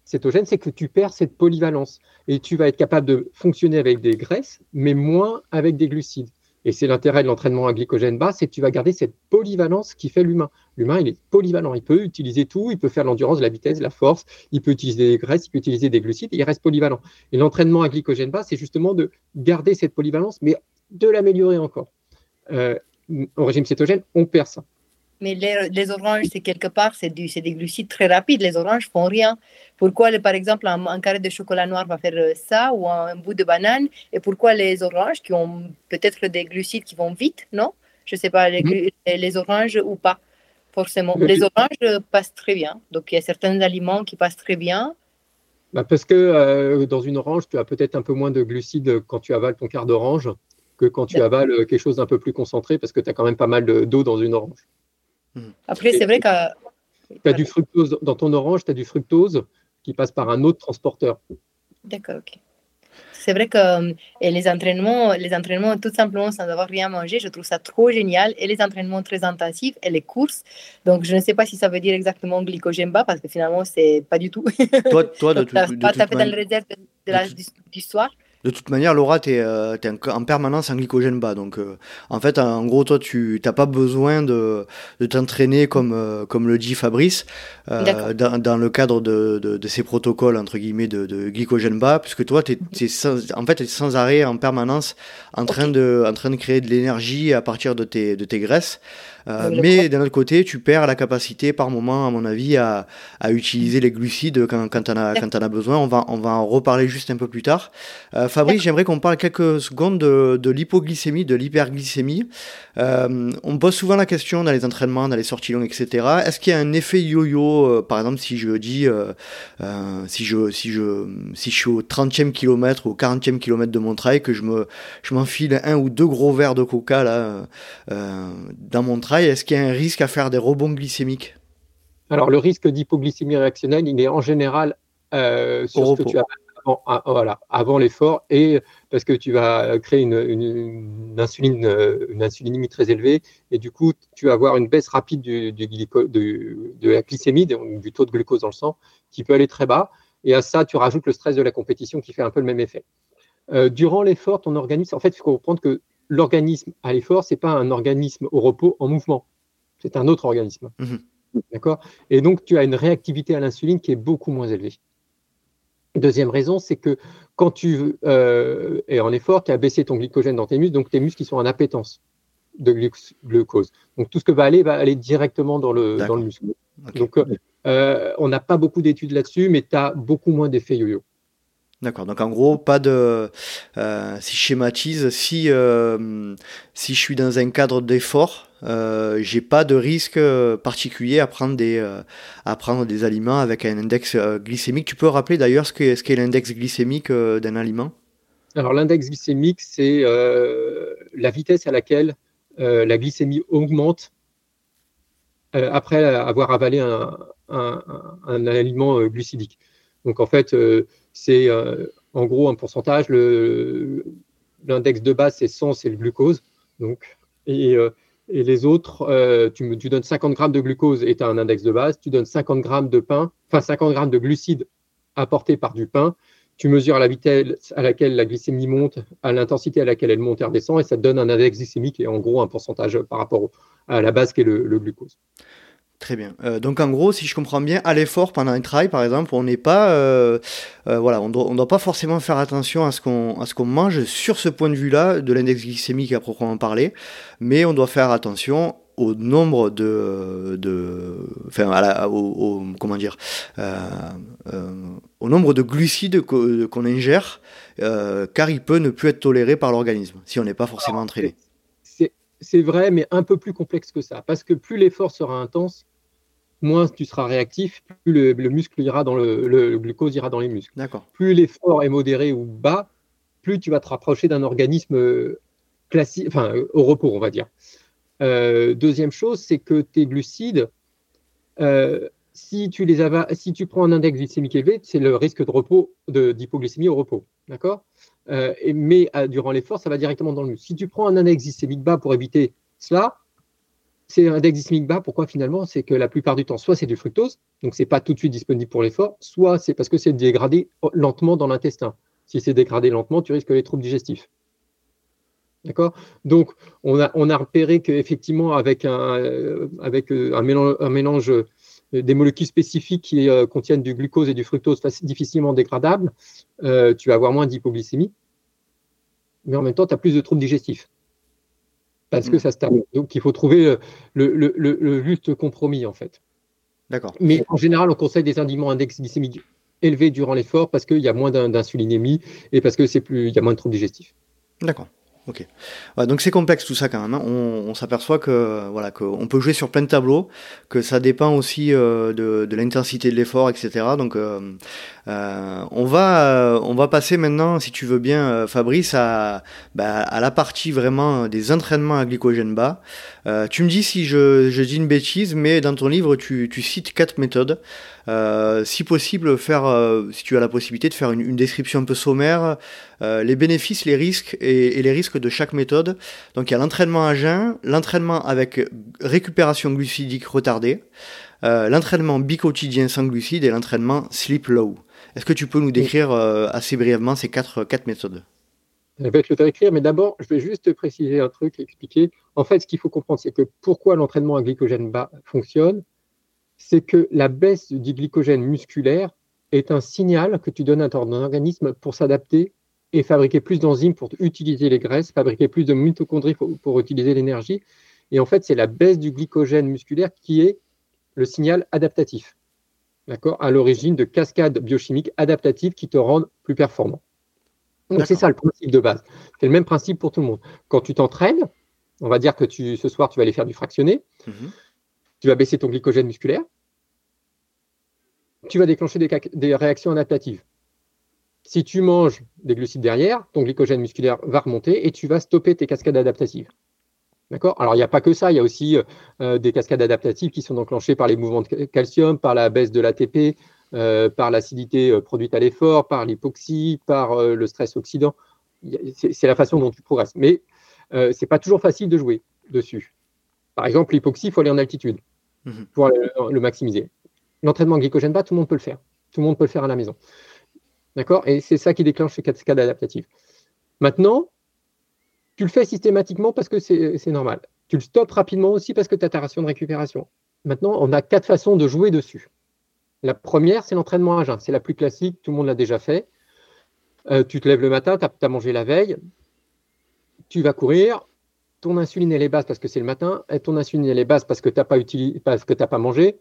cétogène, c'est que tu perds cette polyvalence et tu vas être capable de fonctionner avec des graisses, mais moins avec des glucides. Et c'est l'intérêt de l'entraînement à glycogène bas, c'est que tu vas garder cette polyvalence qui fait l'humain. L'humain, il est polyvalent, il peut utiliser tout, il peut faire l'endurance, la vitesse, la force, il peut utiliser des graisses, il peut utiliser des glucides, il reste polyvalent. Et l'entraînement à glycogène bas, c'est justement de garder cette polyvalence, mais de l'améliorer encore. Euh, au régime cétogène, on perd ça. Mais les, oranges, c'est quelque part, c'est des glucides très rapides. Les oranges font rien. Pourquoi, par exemple, un, carré de chocolat noir va faire euh, ça ou un, bout de banane? Et pourquoi les oranges, qui ont peut-être des glucides qui vont vite, non? Je ne sais pas, les, les, oranges ou pas, forcément. Les oranges passent très bien. Donc, il y a certains aliments qui passent très bien. Bah parce que euh, dans une orange, tu as peut-être un peu moins de glucides quand tu avales ton quart d'orange que quand tu avales euh, quelque chose d'un peu plus concentré parce que tu as quand même pas mal d'eau dans une orange. Hmm. Après, c'est vrai que. Tu as du fructose dans ton orange, tu as du fructose qui passe par un autre transporteur. D'accord, ok. C'est vrai que euh, et les entraînements, les entraînements tout simplement sans avoir rien mangé, je trouve ça trop génial. Et les entraînements très intensifs et les courses. Donc, je ne sais pas si ça veut dire exactement glycogène bas parce que finalement, c'est pas du tout. Toi, toi de, tout, pas tapé dans le réserve du soir. De toute manière, Laura, tu es, euh, en, permanence en glycogène bas. Donc, euh, en fait, en gros, toi, tu n'as pas besoin de, t'entraîner comme, euh, comme le dit Fabrice dans, le cadre de, ces protocoles, entre guillemets, de, glycogène bas, puisque toi, tu es, sans, en fait, sans arrêt, en permanence, en train, de, en train de créer de l'énergie à partir de tes, de tes graisses. Euh, mais d'un autre côté, tu perds la capacité par moment, à mon avis, à, à utiliser les glucides quand, quand tu en, en, as besoin. On va, on va en reparler juste un peu plus tard. Euh, Fabrice, j'aimerais qu'on parle quelques secondes de, de l'hypoglycémie, de l'hyperglycémie. Euh, on me pose souvent la question dans les entraînements, dans les sorties longues, etc. Est-ce qu'il y a un effet yo-yo, euh, par exemple, si je dis, si, je, si, je, si je suis au 30e kilomètre ou au 40e kilomètre de mon trail, que je m'enfile je un ou deux gros verres de coca là, dans mon trail, est-ce qu'il y a un risque à faire des rebonds glycémiques? Alors, le risque d'hypoglycémie réactionnelle, il est en général euh, sur ce que tu as avant, ah, voilà, avant l'effort et parce que tu vas créer une, insuline, euh, une insulinémie très élevée et du coup, tu vas avoir une baisse rapide du, de, la glycémie, du taux de glucose dans le sang, qui peut aller très bas. Et à ça, tu rajoutes le stress de la compétition qui fait un peu le même effet. Euh, durant l'effort, ton organisme, en fait, il faut comprendre que l'organisme à l'effort, ce n'est pas un organisme au repos en mouvement. C'est un autre organisme. Mhm. D'accord? Et donc, tu as une réactivité à l'insuline qui est beaucoup moins élevée. Deuxième raison, c'est que quand tu euh, es en effort, tu as baissé ton glycogène dans tes muscles, donc tes muscles qui sont en appétence de glucose. Donc tout ce que va aller va aller directement dans le, dans le muscle. Donc euh, on n'a pas beaucoup d'études là-dessus, mais tu as beaucoup moins d'effets yo-yo. D'accord. Donc en gros, pas de. Euh, si je schématise, si euh, si je suis dans un cadre d'effort, euh, j'ai pas de risque euh, particulier à prendre des à prendre des aliments avec un index glycémique. Tu peux rappeler d'ailleurs ce qu'est ce qu'est l'index glycémique d'un aliment? Alors l'index glycémique, c'est la vitesse à laquelle la glycémie augmente après avoir avalé un, un, un aliment glucidique. Donc en fait c'est euh, en gros un pourcentage. L'index de base, c'est 100, c'est le glucose. Donc, et, euh, les autres, tu, tu, donnes 50 grammes de glucose et tu as un index de base. Tu donnes 50 grammes de pain, enfin 50 grammes de glucides apportés par du pain. Tu mesures la vitesse à laquelle la glycémie monte, à l'intensité à laquelle elle monte et redescend, et ça te donne un index glycémique et en gros un pourcentage par rapport à la base qui est le glucose. Très bien. Euh, donc en gros, si je comprends bien, à l'effort pendant un trail, par exemple, on n'est pas, euh, euh, voilà, on doit, doit pas forcément faire attention à ce qu'on, à ce qu'on mange sur ce point de vue-là de l'index glycémique à proprement parler, mais on doit faire attention au nombre de, de enfin, à au, comment dire, au nombre de glucides qu'on ingère, car il peut ne plus être toléré par l'organisme si on n'est pas forcément entraîné c'est vrai, mais un peu plus complexe que ça. Parce que plus l'effort sera intense, moins tu seras réactif, plus le, muscle ira dans le, glucose ira dans les muscles. Plus l'effort est modéré ou bas, plus tu vas te rapprocher d'un organisme euh, classique, enfin au repos, on va dire. Euh, deuxième chose, c'est que tes glucides, euh, si tu les si tu prends un index glycémique élevé, c'est le risque de repos, d'hypoglycémie au repos, d'accord? Euh, Mais durant l'effort, ça va directement dans le muscle. Si tu prends un index glycémique bas pour éviter cela, c'est un index glycémique bas. Pourquoi finalement? C'est que la plupart du temps, soit c'est du fructose, donc c'est pas tout de suite disponible pour l'effort, soit c'est parce que c'est dégradé lentement dans l'intestin. Si c'est dégradé lentement, tu risques les troubles digestifs. D'accord? Donc, on a, repéré qu'effectivement, avec un, euh, avec euh, un mélange, euh, des molécules spécifiques qui euh, contiennent du glucose et du fructose difficilement dégradables, euh, tu vas avoir moins d'hypoglycémie, mais en même temps, tu as plus de troubles digestifs. Parce que mm. ça se termine. Donc, il faut trouver le, juste compromis, en fait. D'accord. Mais en général, on conseille des indiments index glycémique élevés durant l'effort parce qu'il y a moins d'insulinémie et parce qu'il y a moins de troubles digestifs. D'accord. Ok. donc c'est complexe tout ça quand même. Hein. On, s'aperçoit que voilà qu'on peut jouer sur plein de tableaux, que ça dépend aussi euh, de, l'intensité de l'effort, etc. Donc euh, euh, on va on va passer maintenant, si tu veux bien, Fabrice, à bah, à la partie vraiment des entraînements à glycogène bas. Tu me dis si je, je, dis une bêtise, mais dans ton livre tu, tu cites quatre méthodes. Euh, si possible, faire, euh, si tu as la possibilité de faire une, description un peu sommaire, euh, les bénéfices, les risques et, les risques de chaque méthode. Donc il y a l'entraînement à jeun, l'entraînement avec récupération glucidique retardée, l'entraînement bicotidien sans glucides et l'entraînement sleep low. Est-ce que tu peux nous décrire assez brièvement ces quatre, quatre méthodes? Je vais te le écrire, mais d'abord, je vais juste préciser un truc, expliquer. En fait, ce qu'il faut comprendre, c'est que pourquoi l'entraînement à glycogène bas fonctionne, c'est que la baisse du glycogène musculaire est un signal que tu donnes à ton organisme pour s'adapter et fabriquer plus d'enzymes pour utiliser les graisses, fabriquer plus de mitochondries pour, utiliser l'énergie. Et en fait, c'est la baisse du glycogène musculaire qui est le signal adaptatif, à l'origine de cascades biochimiques adaptatives qui te rendent plus performant. Donc c'est ça le principe de base. C'est le même principe pour tout le monde. Quand tu t'entraînes, on va dire que tu, ce soir tu vas aller faire du fractionné. Mhm tu vas baisser ton glycogène musculaire, tu vas déclencher des, réactions adaptatives. Si tu manges des glucides derrière, ton glycogène musculaire va remonter et tu vas stopper tes cascades adaptatives. D'accord? Alors, il n'y a pas que ça, il y a aussi euh, des cascades adaptatives qui sont enclenchées par les mouvements de calcium, par la baisse de l'ATP, euh, par l'acidité euh, produite à l'effort, par l'hypoxie, par le stress oxydant. C'est la façon dont tu progresses. Mais ce n'est pas toujours facile de jouer dessus. Par exemple, l'hypoxie, il faut aller en altitude mhm. pour le, maximiser. L'entraînement glycogène bas, tout le monde peut le faire. Tout le monde peut le faire à la maison. D'accord? Et c'est ça qui déclenche ces cascades adaptatives. Maintenant, tu le fais systématiquement parce que c'est normal. Tu le stops rapidement aussi parce que tu as ta ration de récupération. Maintenant, on a quatre façons de jouer dessus. La première, c'est l'entraînement à jeun. C'est la plus classique, tout le monde l'a déjà fait. Euh, tu te lèves le matin, tu as, mangé la veille, tu vas courir, ton insuline elle est basse parce que c'est le matin, ton insuline elle est basse parce que tu n'as pas, pas mangé.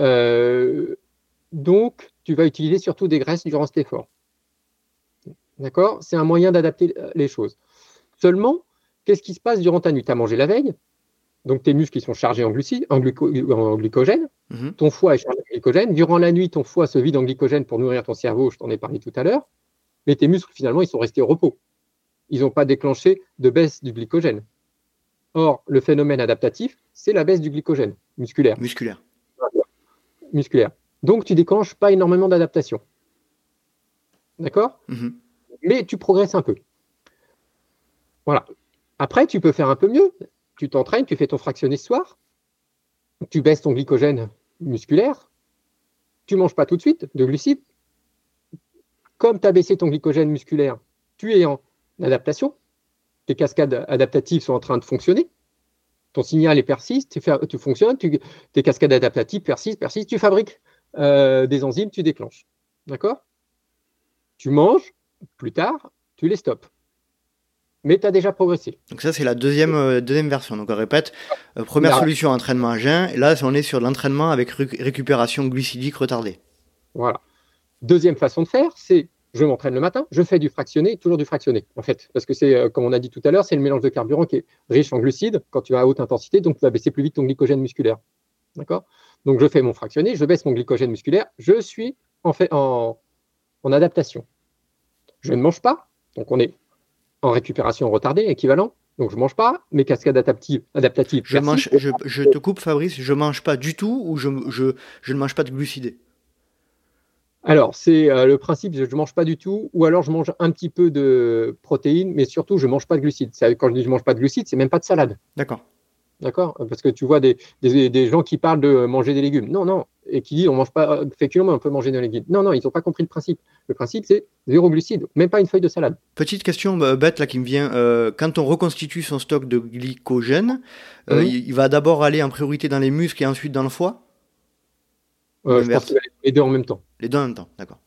Euh, donc, tu vas utiliser surtout des graisses durant cet effort. D'accord? C'est un moyen d'adapter euh, les choses. Seulement, qu'est-ce qui se passe durant ta nuit? Tu as mangé la veille, donc tes muscles sont chargés en, glucides, en, glycogène, mhm. ton foie est chargé en glycogène. Durant la nuit, ton foie se vide en glycogène pour nourrir ton cerveau, je t'en ai parlé tout à l'heure, mais tes muscles, finalement, ils sont restés au repos ils n'ont pas déclenché de baisse du glycogène. Or, le phénomène adaptatif, c'est la baisse du glycogène musculaire. Musculaire. Musculaire. Donc, tu déclenches pas énormément d'adaptation. D'accord? Mhm. Mais tu progresses un peu. Voilà. Après, tu peux faire un peu mieux. Tu t'entraînes, tu fais ton fractionné ce soir, tu baisses ton glycogène musculaire, tu manges pas tout de suite de glucides. Comme tu as baissé ton glycogène musculaire, tu es en adaptation, tes cascades adaptatives sont en train de fonctionner, ton signal est persiste, tu, fonctionnes, tes cascades adaptatives persistent, persistent, tu fabriques euh, des enzymes, tu déclenches. D'accord? Tu manges, plus tard, tu les stops. Mais tu as déjà progressé. Donc ça, c'est la deuxième, euh, deuxième version. Donc on répète, euh, première solution, entraînement à jeun. Et là, on est sur l'entraînement avec récupération glucidique retardée. Voilà. Deuxième façon de faire, c'est je m'entraîne le matin, je fais du fractionné, toujours du fractionné, en fait. Parce que c'est, euh, comme on a dit tout à l'heure, c'est le mélange de carburant qui est riche en glucides quand tu as à haute intensité, donc tu vas baisser plus vite ton glycogène musculaire. D'accord? Donc je fais mon fractionné, je baisse mon glycogène musculaire, je suis en, fait, en, adaptation. Je ne mange pas, donc on est en récupération retardée, équivalent. Donc je ne mange pas, mes cascades adaptatives. adaptatives je, mange, je, te coupe Fabrice, je ne mange pas du tout ou je, je, je ne mange pas de glucides alors, c'est euh, le principe, je ne mange pas du tout, ou alors je mange un petit peu de protéines, mais surtout, je ne mange pas de glucides. Quand je dis je ne mange pas de glucides, c'est même pas de salade. D'accord. D'accord? Parce que tu vois des, gens qui parlent de manger des légumes. Non, non. Et qui disent on mange pas, effectivement, on peut manger des légumes. Non, non, ils n'ont pas compris le principe. Le principe, c'est zéro glucides, même pas une feuille de salade. Petite question euh, bête là qui me vient. Euh, quand on reconstitue son stock de glycogène, mhm. il va d'abord aller en priorité dans les muscles et ensuite dans le foie? Euh, je pense qu'il va les deux en même temps. Les deux en même temps, d'accord.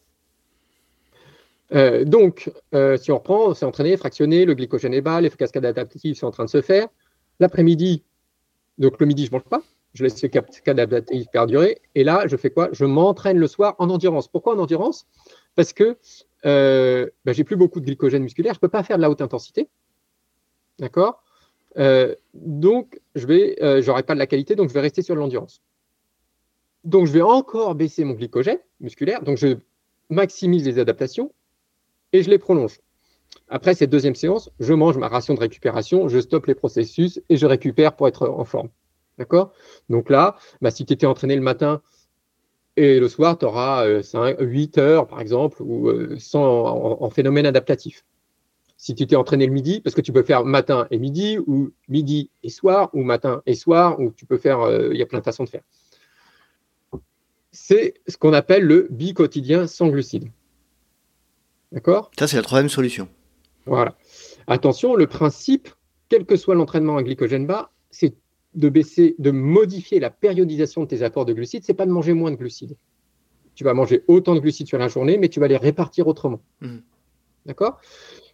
Euh, donc, euh, si on reprend, c'est entraîné, fractionné, le glycogène est bas, les cascades adaptatives sont en train de se faire. L'après-midi, donc le midi, je ne mange pas, je laisse cascades adaptatives perdurer. Et là, je fais quoi? Je m'entraîne le soir en endurance. Pourquoi en endurance? Parce que euh, ben, j'ai plus beaucoup de glycogène musculaire, je ne peux pas faire de la haute intensité. D'accord? Donc, je vais, j'aurai pas de la qualité, donc je vais rester sur l'endurance. Donc, je vais encore baisser mon glycogène musculaire. Donc, je maximise les adaptations et je les prolonge. Après cette deuxième séance, je mange ma ration de récupération, je stoppe les processus et je récupère pour être en forme. D'accord? Donc là, bah, si tu étais entraîné le matin et le soir, tu auras 8 heures, par exemple, ou euh, en, phénomène adaptatif. Si tu t'es entraîné le midi, parce que tu peux faire matin et midi, ou midi et soir, ou matin et soir, ou tu peux faire, euh, il y a plein de façons de faire c'est ce qu'on appelle le bi-quotidien sans glucides. D'accord? Ça, c'est la troisième solution. Voilà. Attention, le principe, quel que soit l'entraînement à glycogène bas, c'est de baisser, de modifier la périodisation de tes apports de glucides. C'est pas de manger moins de glucides. Tu vas manger autant de glucides sur la journée, mais tu vas les répartir autrement. Mmh. D'accord?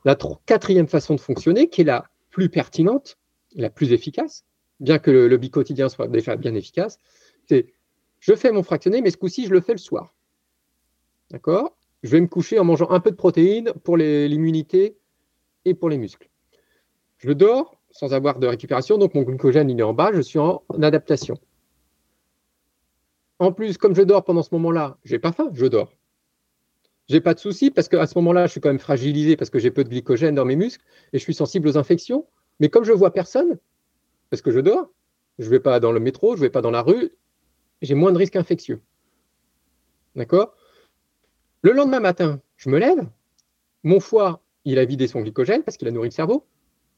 La quatrième façon de fonctionner, qui est la plus pertinente, la plus efficace, bien que le, le bi-quotidien soit déjà bien efficace, c'est je fais mon fractionné, mais ce coup-ci, je le fais le soir. D'accord? Je vais me coucher en mangeant un peu de protéines pour l'immunité pour les muscles. Je dors sans avoir de récupération, donc mon glucogène il est en bas, je suis en adaptation. En plus, comme je dors pendant ce moment-là, je n'ai pas faim, je dors. Je n'ai pas de souci parce qu'à ce moment-là, je suis quand même fragilisé parce que j'ai peu de glycogène dans mes muscles et je suis sensible aux infections. Mais comme je vois personne, parce que je dors, je ne vais pas dans le métro, je ne vais pas dans la rue, j'ai moins de risques infectieux. D'accord? Le lendemain matin, je me lève, mon foie, il a vidé son glycogène parce qu'il a nourri le cerveau.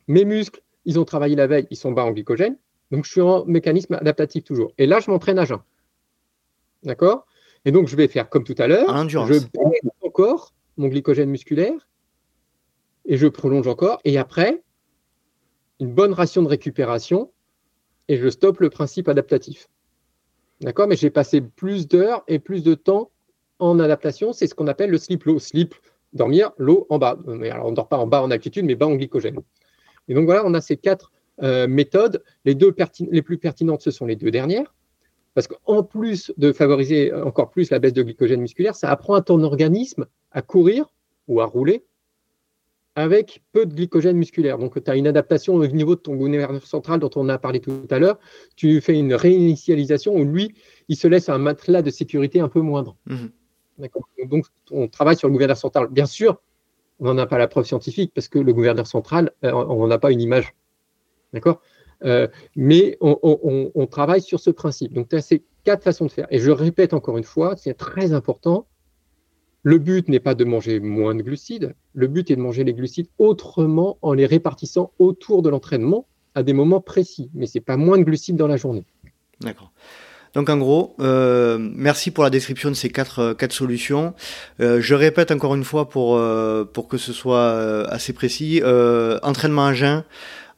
Mes muscles, ils ont travaillé la veille, ils sont bas en glycogène. Donc, je suis en mécanisme adaptatif toujours. Et là, je m'entraîne à jeun. D'accord? Et donc, je vais faire comme tout à l'heure. Je baisse encore mon glycogène musculaire et je prolonge encore. Et après, une bonne ration de récupération et je stoppe le principe adaptatif. D'accord? Mais j'ai passé plus d'heures et plus de temps en adaptation. C'est ce qu'on appelle le sleep low. Sleep, dormir, low en bas. Mais alors, on ne dort pas en bas en altitude, mais bas en glycogène. Et donc voilà, on a ces quatre euh, méthodes. Les deux plus pertinentes, ce sont les deux dernières. Parce qu'en plus de favoriser encore plus la baisse de glycogène musculaire, ça apprend à ton organisme à courir ou à rouler avec peu de glycogène musculaire. Donc, tu as une adaptation au niveau de ton gouverneur central dont on a parlé tout à l'heure. Tu fais une réinitialisation où lui, il se laisse un matelas de sécurité un peu moindre. Mhm. Donc, on travaille sur le gouverneur central. Bien sûr, on n'en a pas la preuve scientifique parce que le gouverneur central, euh, on n'a pas une image. D'accord? Euh, Mais on, on, travaille sur ce principe. Donc, tu as ces quatre façons de faire. Et je répète encore une fois, c'est très important Le but n'est pas de manger moins de glucides, le but est de manger les glucides autrement en les répartissant autour de l'entraînement à des moments précis, mais c'est pas moins de glucides dans la journée. D'accord. Donc en gros, euh, merci pour la description de ces quatre, euh, quatre solutions. Euh, je répète encore une fois pour, pour que ce soit assez précis. entraînement à jeun,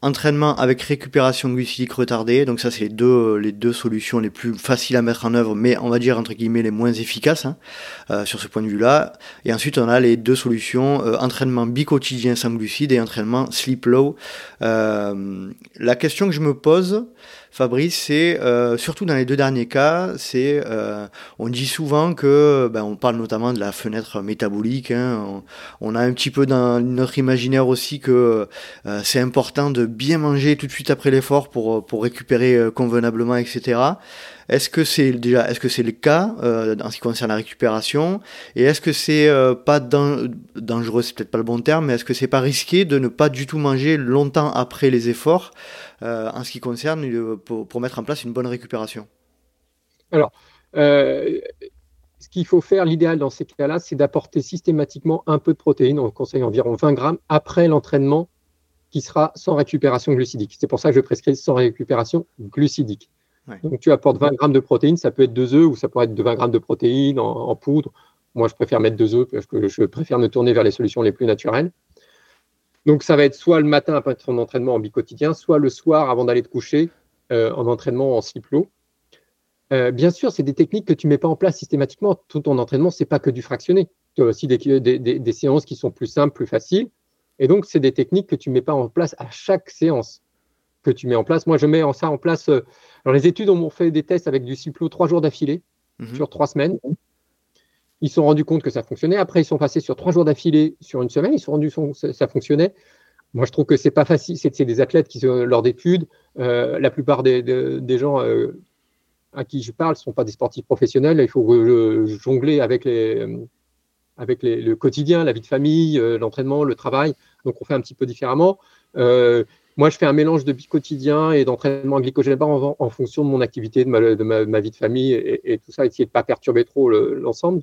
entraînement avec récupération glucidique retardée. Donc ça, c'est les deux, les deux solutions les plus faciles à mettre en œuvre, mais on va dire entre guillemets les moins efficaces hein, euh, sur ce point de vue-là. Et ensuite, on a les deux solutions euh, entraînement bicotidien sans glucides et entraînement sleep low. Euh, la question que je me pose, Fabrice, c'est euh, surtout dans les deux derniers cas, c'est euh, on dit souvent que, ben, on parle notamment de la fenêtre métabolique. Hein, on, a un petit peu dans notre imaginaire aussi que euh, c'est important de bien manger tout de suite après l'effort pour pour récupérer convenablement, etc. Est-ce que c'est déjà, le cas euh, en ce qui concerne la récupération? Et est-ce que c'est euh, pas dangereux, c'est peut-être pas le bon terme, mais est-ce que c'est pas risqué de ne pas du tout manger longtemps après les efforts euh, en ce qui concerne pour, mettre en place une bonne récupération? Alors, ce qu'il faut faire, l'idéal dans ces cas-là, c'est d'apporter systématiquement un peu de protéines, on conseille environ 20 grammes après l'entraînement qui sera sans récupération glucidique. C'est pour ça que je prescris sans récupération glucidique. Donc tu apportes 20 grammes de protéines, ça peut être deux œufs ou ça peut être 20 grammes de protéines en, poudre. Moi, je préfère mettre deux œufs parce que je préfère me tourner vers les solutions les plus naturelles. Donc ça va être soit le matin après ton entraînement en bicotidien, soit le soir avant d'aller te coucher euh, en entraînement en slip euh, bien sûr, c'est des techniques que tu mets pas en place systématiquement. Tout ton entraînement, ce n'est pas que du fractionné. Tu as aussi des, séances qui sont plus simples, plus faciles. Et donc, c'est des techniques que tu mets pas en place à chaque séance que tu mets en place. Moi, je mets ça en place. Euh, alors, les études ont fait des tests avec du Ciplo trois jours d'affilée, mhm. sur trois semaines. Ils se sont rendus compte que ça fonctionnait. Après, ils sont passés sur trois jours d'affilée sur une semaine. Ils se sont rendus compte que ça fonctionnait. Moi, je trouve que c'est pas facile. C'est des athlètes qui, lors d'études, euh, la plupart des, gens euh, à qui je parle ne sont pas des sportifs professionnels. Il faut jongler avec, les, avec le quotidien, la vie de famille, l'entraînement, le travail. Donc, on fait un petit peu différemment. Moi, je fais un mélange de bicotidien et d'entraînement glycogène en, en, fonction de mon activité, de ma, vie de famille et, tout ça, essayer de ne pas perturber trop l'ensemble.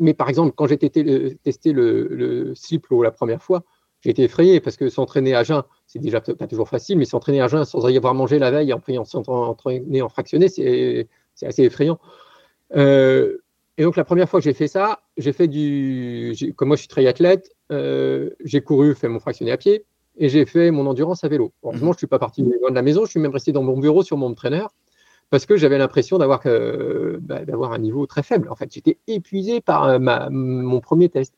Mais par exemple, quand j'ai testé le, le Sliplo la première fois, j'ai été effrayé parce que s'entraîner à jeun, c'est déjà pas toujours facile, mais s'entraîner à jeun sans y avoir mangé la veille en s'entraîner en fractionné, c'est assez effrayant. Euh, et donc la première fois que j'ai fait ça, j'ai fait du, comme moi je suis triathlète, euh, j'ai couru, fait mon fractionné à pied, et j'ai fait mon endurance à vélo. Heureusement, mhm. je ne suis pas parti de la maison, je suis même resté dans mon bureau sur mon traîneur parce que j'avais l'impression d'avoir euh, bah, un niveau très faible. En fait, j'étais épuisé par euh, ma, mon premier test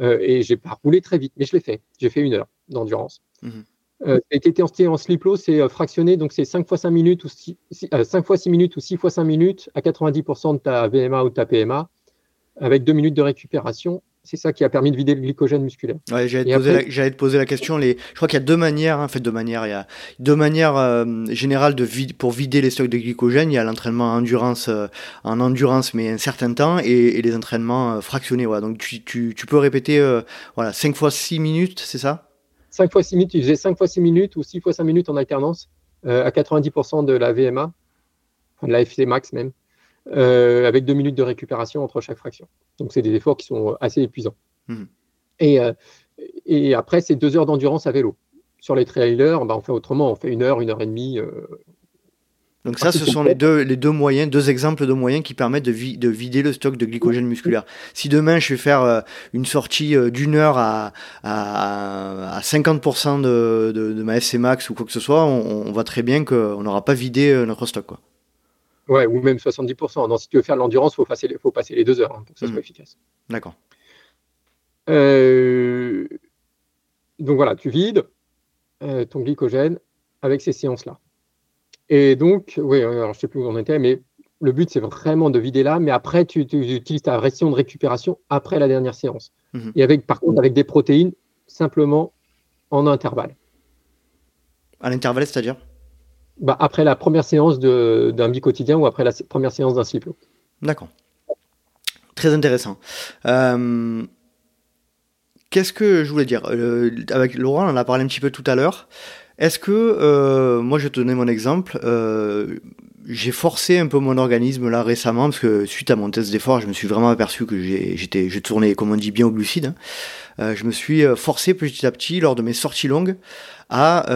euh, et j'ai pas roulé très vite, mais je l'ai fait. J'ai fait une heure d'endurance. Mhm. Euh, et été en slip low, c'est euh, fractionné, donc c'est 5 fois 5 minutes ou 6, 5 fois 6 minutes ou 6 fois 5 minutes à 90% de ta VMA ou de ta PMA, avec 2 minutes de récupération c'est ça qui a permis de vider le glycogène musculaire. Ouais, j'allais, te, poser la question. Les... Je crois qu'il y a deux manières, hein, en fait, deux manières. Il y a deux manières euh, générales de pour vider les stocks de glycogène. Il y a l'entraînement en endurance, euh, en endurance, mais un certain temps, et, les entraînements euh, fractionnés. Voilà. Donc tu, tu, tu peux répéter, voilà, 5 fois 6 minutes, c'est ça? 5 fois 6 minutes, tu faisais 5 fois 6 minutes ou 6 fois 5 minutes en alternance à 90% de la VMA, de la FC max même. Euh, avec deux minutes de récupération entre chaque fraction. Donc, c'est des efforts qui sont assez épuisants. Hmm. Et, euh, et, après, c'est deux heures d'endurance à vélo. Sur les trailers, bah, on fait autrement, on fait une heure, une heure et demie. Euh, donc ça, ce sont les deux, les deux moyens, deux exemples de moyens qui permettent de, de vider le stock de glycogène musculaire. Si demain je vais faire une sortie d'une heure à, à, 50% de, de, ma FC max ou quoi que ce soit, on, on voit très bien qu'on n'aura pas vidé notre stock. Quoi. Ouais, ou même 70%. Non, si tu veux faire l'endurance, il faut passer, faut passer les deux heures hein, pour que ça soit hmm. efficace. D'accord. Euh, donc voilà, tu vides euh, ton glycogène avec ces séances-là. Et donc, oui, alors je ne sais plus où on était, mais le but, c'est vraiment de vider là, mais après, tu, utilises ta ration de récupération après la dernière séance. Hmm. Et avec, par contre, avec des protéines, simplement en intervalle. À l'intervalle, c'est-à-dire? Bah, après la première séance d'un quotidien ou après la première séance d'un slip D'accord. Très intéressant. Euh, qu'est-ce que je voulais dire? Euh, Avec Laurent, on en a parlé un petit peu tout à l'heure. Est-ce que, euh, moi je vais te donner mon exemple, j'ai forcé un peu mon organisme là récemment parce que suite à mon test d'effort, je me suis vraiment aperçu que j'étais, j'ai tourné, comme on dit, bien au glucide. Hein. Je me suis forcé petit à petit lors de mes sorties longues à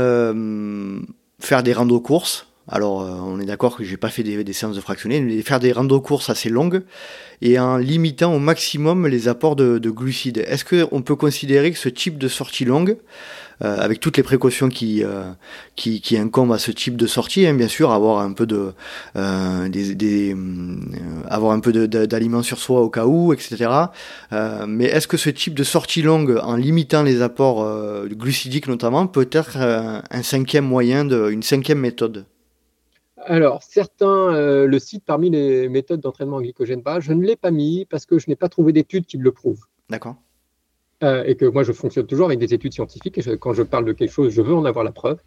faire des randos courses. Alors, on est d'accord que j'ai pas fait des, séances de fractionnés, mais faire des randos courses assez longues et en limitant au maximum les apports de, de glucides. Est-ce qu'on peut considérer que ce type de sortie longue euh, avec toutes les précautions qui, euh, qui, qui, incombent à ce type de sortie, hein, bien sûr, avoir un peu de, euh, des, des avoir un peu d'aliments sur soi au cas où, etc. mais est-ce que ce type de sortie longue, en limitant les apports glucidiques notamment, peut être un cinquième moyen, de, une cinquième méthode? Alors, certains le citent parmi les méthodes d'entraînement glycogène bas. Je ne l'ai pas mis parce que je n'ai pas trouvé d'études qui le prouvent. D'accord. Euh, et que moi je fonctionne toujours avec des études scientifiques et quand je parle de quelque chose, je veux en avoir la preuve.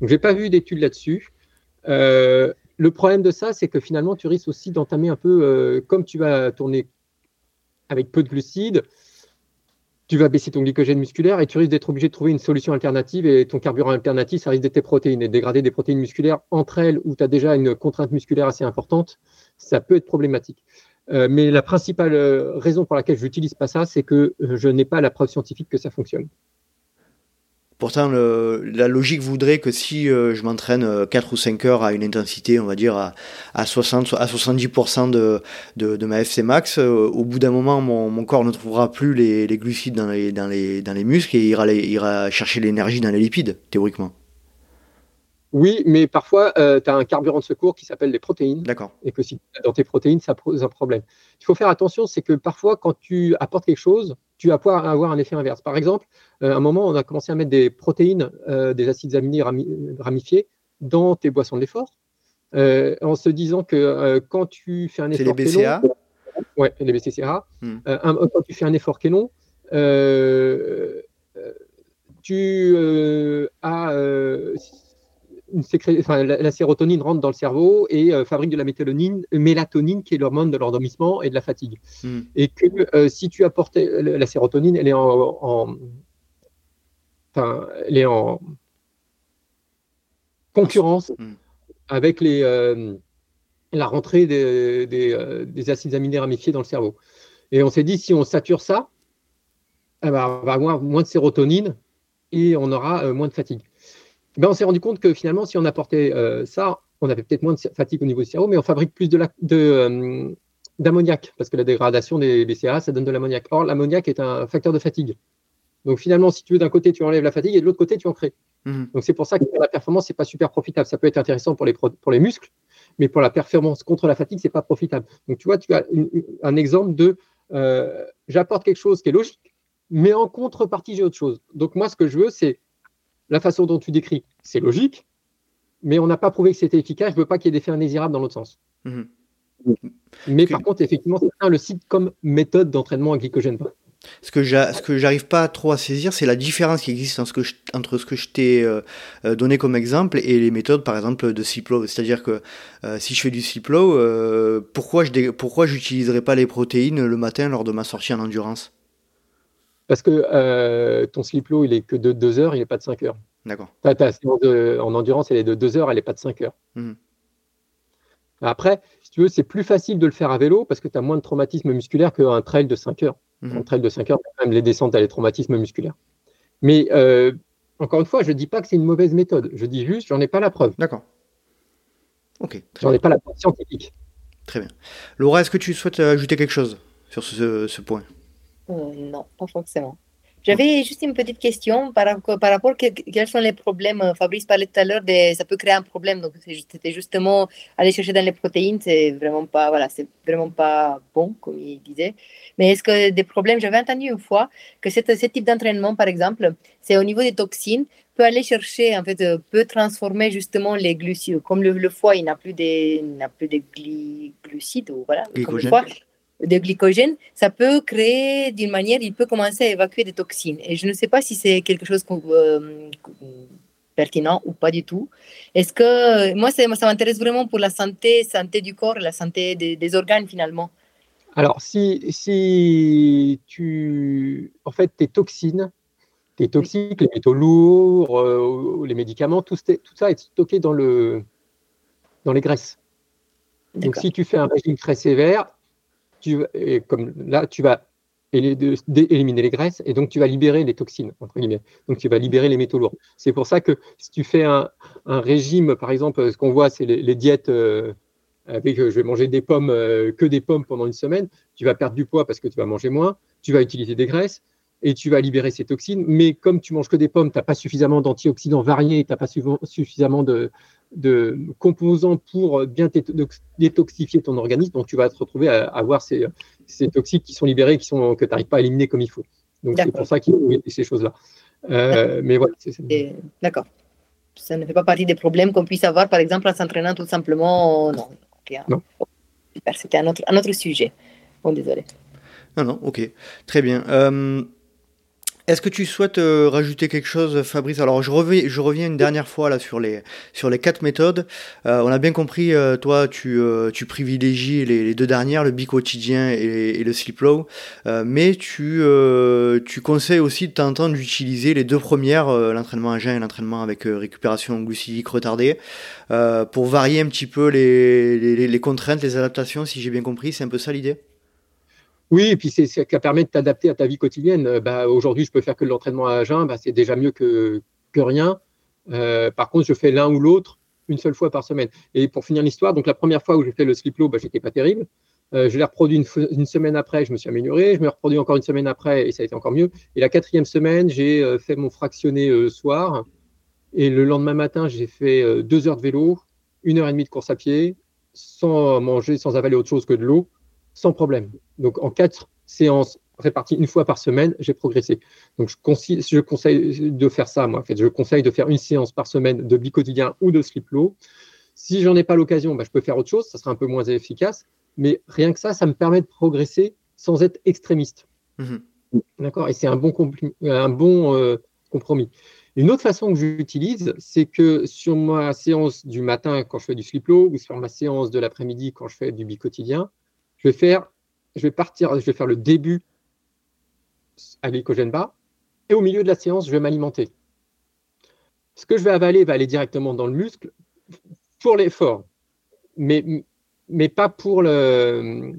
Donc j'ai pas vu d'études là-dessus. Euh, le problème de ça, c'est que finalement tu risques aussi d'entamer un peu, euh, comme tu vas tourner avec peu de glucides, tu vas baisser ton glycogène musculaire et tu risques d'être obligé de trouver une solution alternative et ton carburant alternatif, ça risque d'être tes protéines et dégrader des protéines musculaires entre elles où tu as déjà une contrainte musculaire assez importante, ça peut être problématique. Euh, mais la principale euh, raison pour laquelle je n'utilise pas ça, c'est que euh, je n'ai pas la preuve scientifique que ça fonctionne. Pourtant, la logique voudrait que si je m'entraîne 4 ou 5 heures à une intensité, on va dire à, 60 à 70% de, ma FC max, au bout d'un moment, mon, corps ne trouvera plus les, glucides dans les, muscles et ira chercher l'énergie dans les lipides, théoriquement. Oui, mais parfois, euh, tu as un carburant de secours qui s'appelle les protéines. D'accord. Et que si dans tes protéines, ça pose un problème. Il faut faire attention, c'est que parfois, quand tu apportes quelque chose, tu vas pouvoir avoir un effet inverse. Par exemple, euh, à un moment, on a commencé à mettre des protéines, euh, des acides aminés ramifiés dans tes boissons de l'effort, en se disant que quand tu fais un effort. C'est les BCA long, Ouais, les BCCA. Hmm. quand tu fais un effort qui est long, tu as la, sérotonine rentre dans le cerveau et euh, fabrique de la mélatonine, mélatonine qui est l'hormone de l'endormissement et de la fatigue. Hmm. Et que euh, si tu apportes la sérotonine, elle est en, elle est en concurrence hmm. avec les, euh, la rentrée des, des, acides aminés ramifiés dans le cerveau. Et on s'est dit, si on sature ça, eh ben, on va avoir moins de sérotonine et on aura moins de fatigue. Ben, on s'est rendu compte que finalement, si on apportait euh, ça, on avait peut-être moins de fatigue au niveau du cerveau, mais on fabrique plus de euh, d'ammoniac, parce que la dégradation des BCA, ça donne de l'ammoniac. Or, l'ammoniac est un facteur de fatigue. Donc finalement, si tu veux, d'un côté, tu enlèves la fatigue et de l'autre côté, tu en crées. Mhm. Donc c'est pour ça que la performance, c'est pas super profitable. Ça peut être intéressant pour les, pour les muscles, mais pour la performance contre la fatigue, c'est pas profitable. Donc tu vois, tu as un exemple de euh, j'apporte quelque chose qui est logique, mais en contrepartie, j'ai autre chose. Donc moi, ce que je veux, c'est la façon dont tu décris, c'est logique, mais on n'a pas prouvé que c'était efficace. Je ne veux pas qu'il y ait d'effet indésirable dans l'autre sens. Mhm. Mais par contre, effectivement, c'est le site comme méthode d'entraînement à glycogène Ce que j'arrive pas trop à saisir, c'est la différence qui existe entre ce que je, t'ai euh, euh, donné comme exemple et les méthodes, par exemple, de Ciplo. C'est-à-dire que euh, si je fais du Ciplo, pourquoi je pourquoi pas les protéines le matin lors de ma sortie en endurance? Parce que euh, ton slip low, il est que de 2 heures, il n'est pas de 5 heures. D'accord. en endurance, elle est de 2 heures, elle n'est pas de 5 heures. Mhm. Après, si tu veux, c'est plus facile de le faire à vélo parce que tu as moins de traumatisme musculaire qu'un trail de 5 heures. Mhm. Un trail de 5 heures, même les descentes, tu as les traumatismes musculaires. Mais euh, encore une fois, je ne dis pas que c'est une mauvaise méthode. Je dis juste, j'en ai pas la preuve. D'accord. Ok. J'en ai pas la preuve scientifique. Très bien. Laura, est-ce que tu souhaites ajouter quelque chose sur ce point? Euh, non, pas forcément. J'avais juste une petite question par, par rapport à quels sont les problèmes. Euh, Fabrice parlait tout à l'heure, de, ça peut créer un problème. Donc, c'était justement aller chercher dans les protéines, c'est vraiment pas, voilà, c'est vraiment pas bon, comme il disait. Mais est-ce que des problèmes, j'avais entendu une fois que ce type d'entraînement, par exemple, c'est au niveau des toxines, peut aller chercher, en fait, euh, peut transformer justement les glucides. Comme le, foie, il n'a plus des, n'a plus de glucides, ou voilà, comme le foie, de glycogène, ça peut créer d'une manière, il peut commencer à évacuer des toxines. Et je ne sais pas si c'est quelque chose euh, pertinent ou pas du tout. Est-ce que moi, ça, ça m'intéresse vraiment pour la santé, santé du corps, la santé des, organes finalement. Alors, si, si tu. En fait, tes toxines, tes toxiques, les métaux lourds, euh, les médicaments, tout, tout, ça est stocké dans, le, dans les graisses. Donc, si tu fais un régime très sévère, et comme là, tu vas éliminer les graisses et donc tu vas libérer les toxines. Donc, tu vas libérer les métaux lourds. C'est pour ça que si tu fais un, régime, par exemple, ce qu'on voit, c'est les, diètes. Euh, avec je vais manger des pommes, que des pommes pendant une semaine, tu vas perdre du poids parce que tu vas manger moins, tu vas utiliser des graisses, et tu vas libérer ces toxines. Mais comme tu manges que des pommes, tu n'as pas suffisamment d'antioxydants variés, tu n'as pas suffisamment de, composants pour bien détoxifier ton organisme. Donc, tu vas te retrouver à, avoir ces, toxiques qui sont libérés, qui sont, que tu n'arrives pas à éliminer comme il faut. Donc, c'est pour ça qu'il faut éviter ces choses-là. Euh, mais voilà. D'accord. Ça ne fait pas partie des problèmes qu'on puisse avoir, par exemple, en s'entraînant tout simplement. Non. non. C'était un autre, un autre sujet. Bon, désolé. Non, non, ok. Très bien. Euh, est-ce que tu souhaites euh, rajouter quelque chose, Fabrice? Alors, je reviens, je reviens une dernière fois là sur les sur les quatre méthodes. Euh, on a bien compris, euh, toi, tu, tu privilégies les, deux dernières, le bi quotidien et, le sleep low, mais tu tu conseilles aussi de temps d'utiliser les deux premières, l'entraînement à jeun et l'entraînement avec récupération glucidique retardée, pour varier un petit peu les, les, les contraintes, les adaptations, si j'ai bien compris. C'est un peu ça l'idée? Oui, et puis c'est ce qui permet de t'adapter à ta vie quotidienne. Euh, bah, Aujourd'hui, je peux faire que l'entraînement à jeun, bah, c'est déjà mieux que, rien. Euh, par contre, je fais l'un ou l'autre une seule fois par semaine. Et pour finir l'histoire, donc la première fois où j'ai fait le slip low, bah, j'étais pas terrible. Euh, je l'ai reproduit une, semaine après, je me suis amélioré. Je me reproduis encore une semaine après et ça a été encore mieux. Et la quatrième semaine, j'ai fait mon fractionné soir. Et le lendemain matin, j'ai fait deux heures de vélo, une heure et demie de course à pied, sans manger, sans avaler autre chose que de l'eau sans problème. Donc en quatre séances réparties une fois par semaine, j'ai progressé. Donc je conseille, je conseille de faire ça, moi. En fait, je conseille de faire une séance par semaine de bi-quotidien ou de slip low. Si j'en ai pas l'occasion, bah, je peux faire autre chose, ça sera un peu moins efficace. Mais rien que ça, ça me permet de progresser sans être extrémiste. Mhm. D'accord? Et c'est un bon, un bon euh, compromis. Une autre façon que j'utilise, c'est que sur ma séance du matin quand je fais du slip low ou sur ma séance de l'après-midi quand je fais du bi-quotidien, je vais faire, je vais partir, je vais faire le début à glycogène bas, et au milieu de la séance, je vais m'alimenter. Ce que je vais avaler va aller directement dans le muscle pour l'effort, mais, mais pas pour le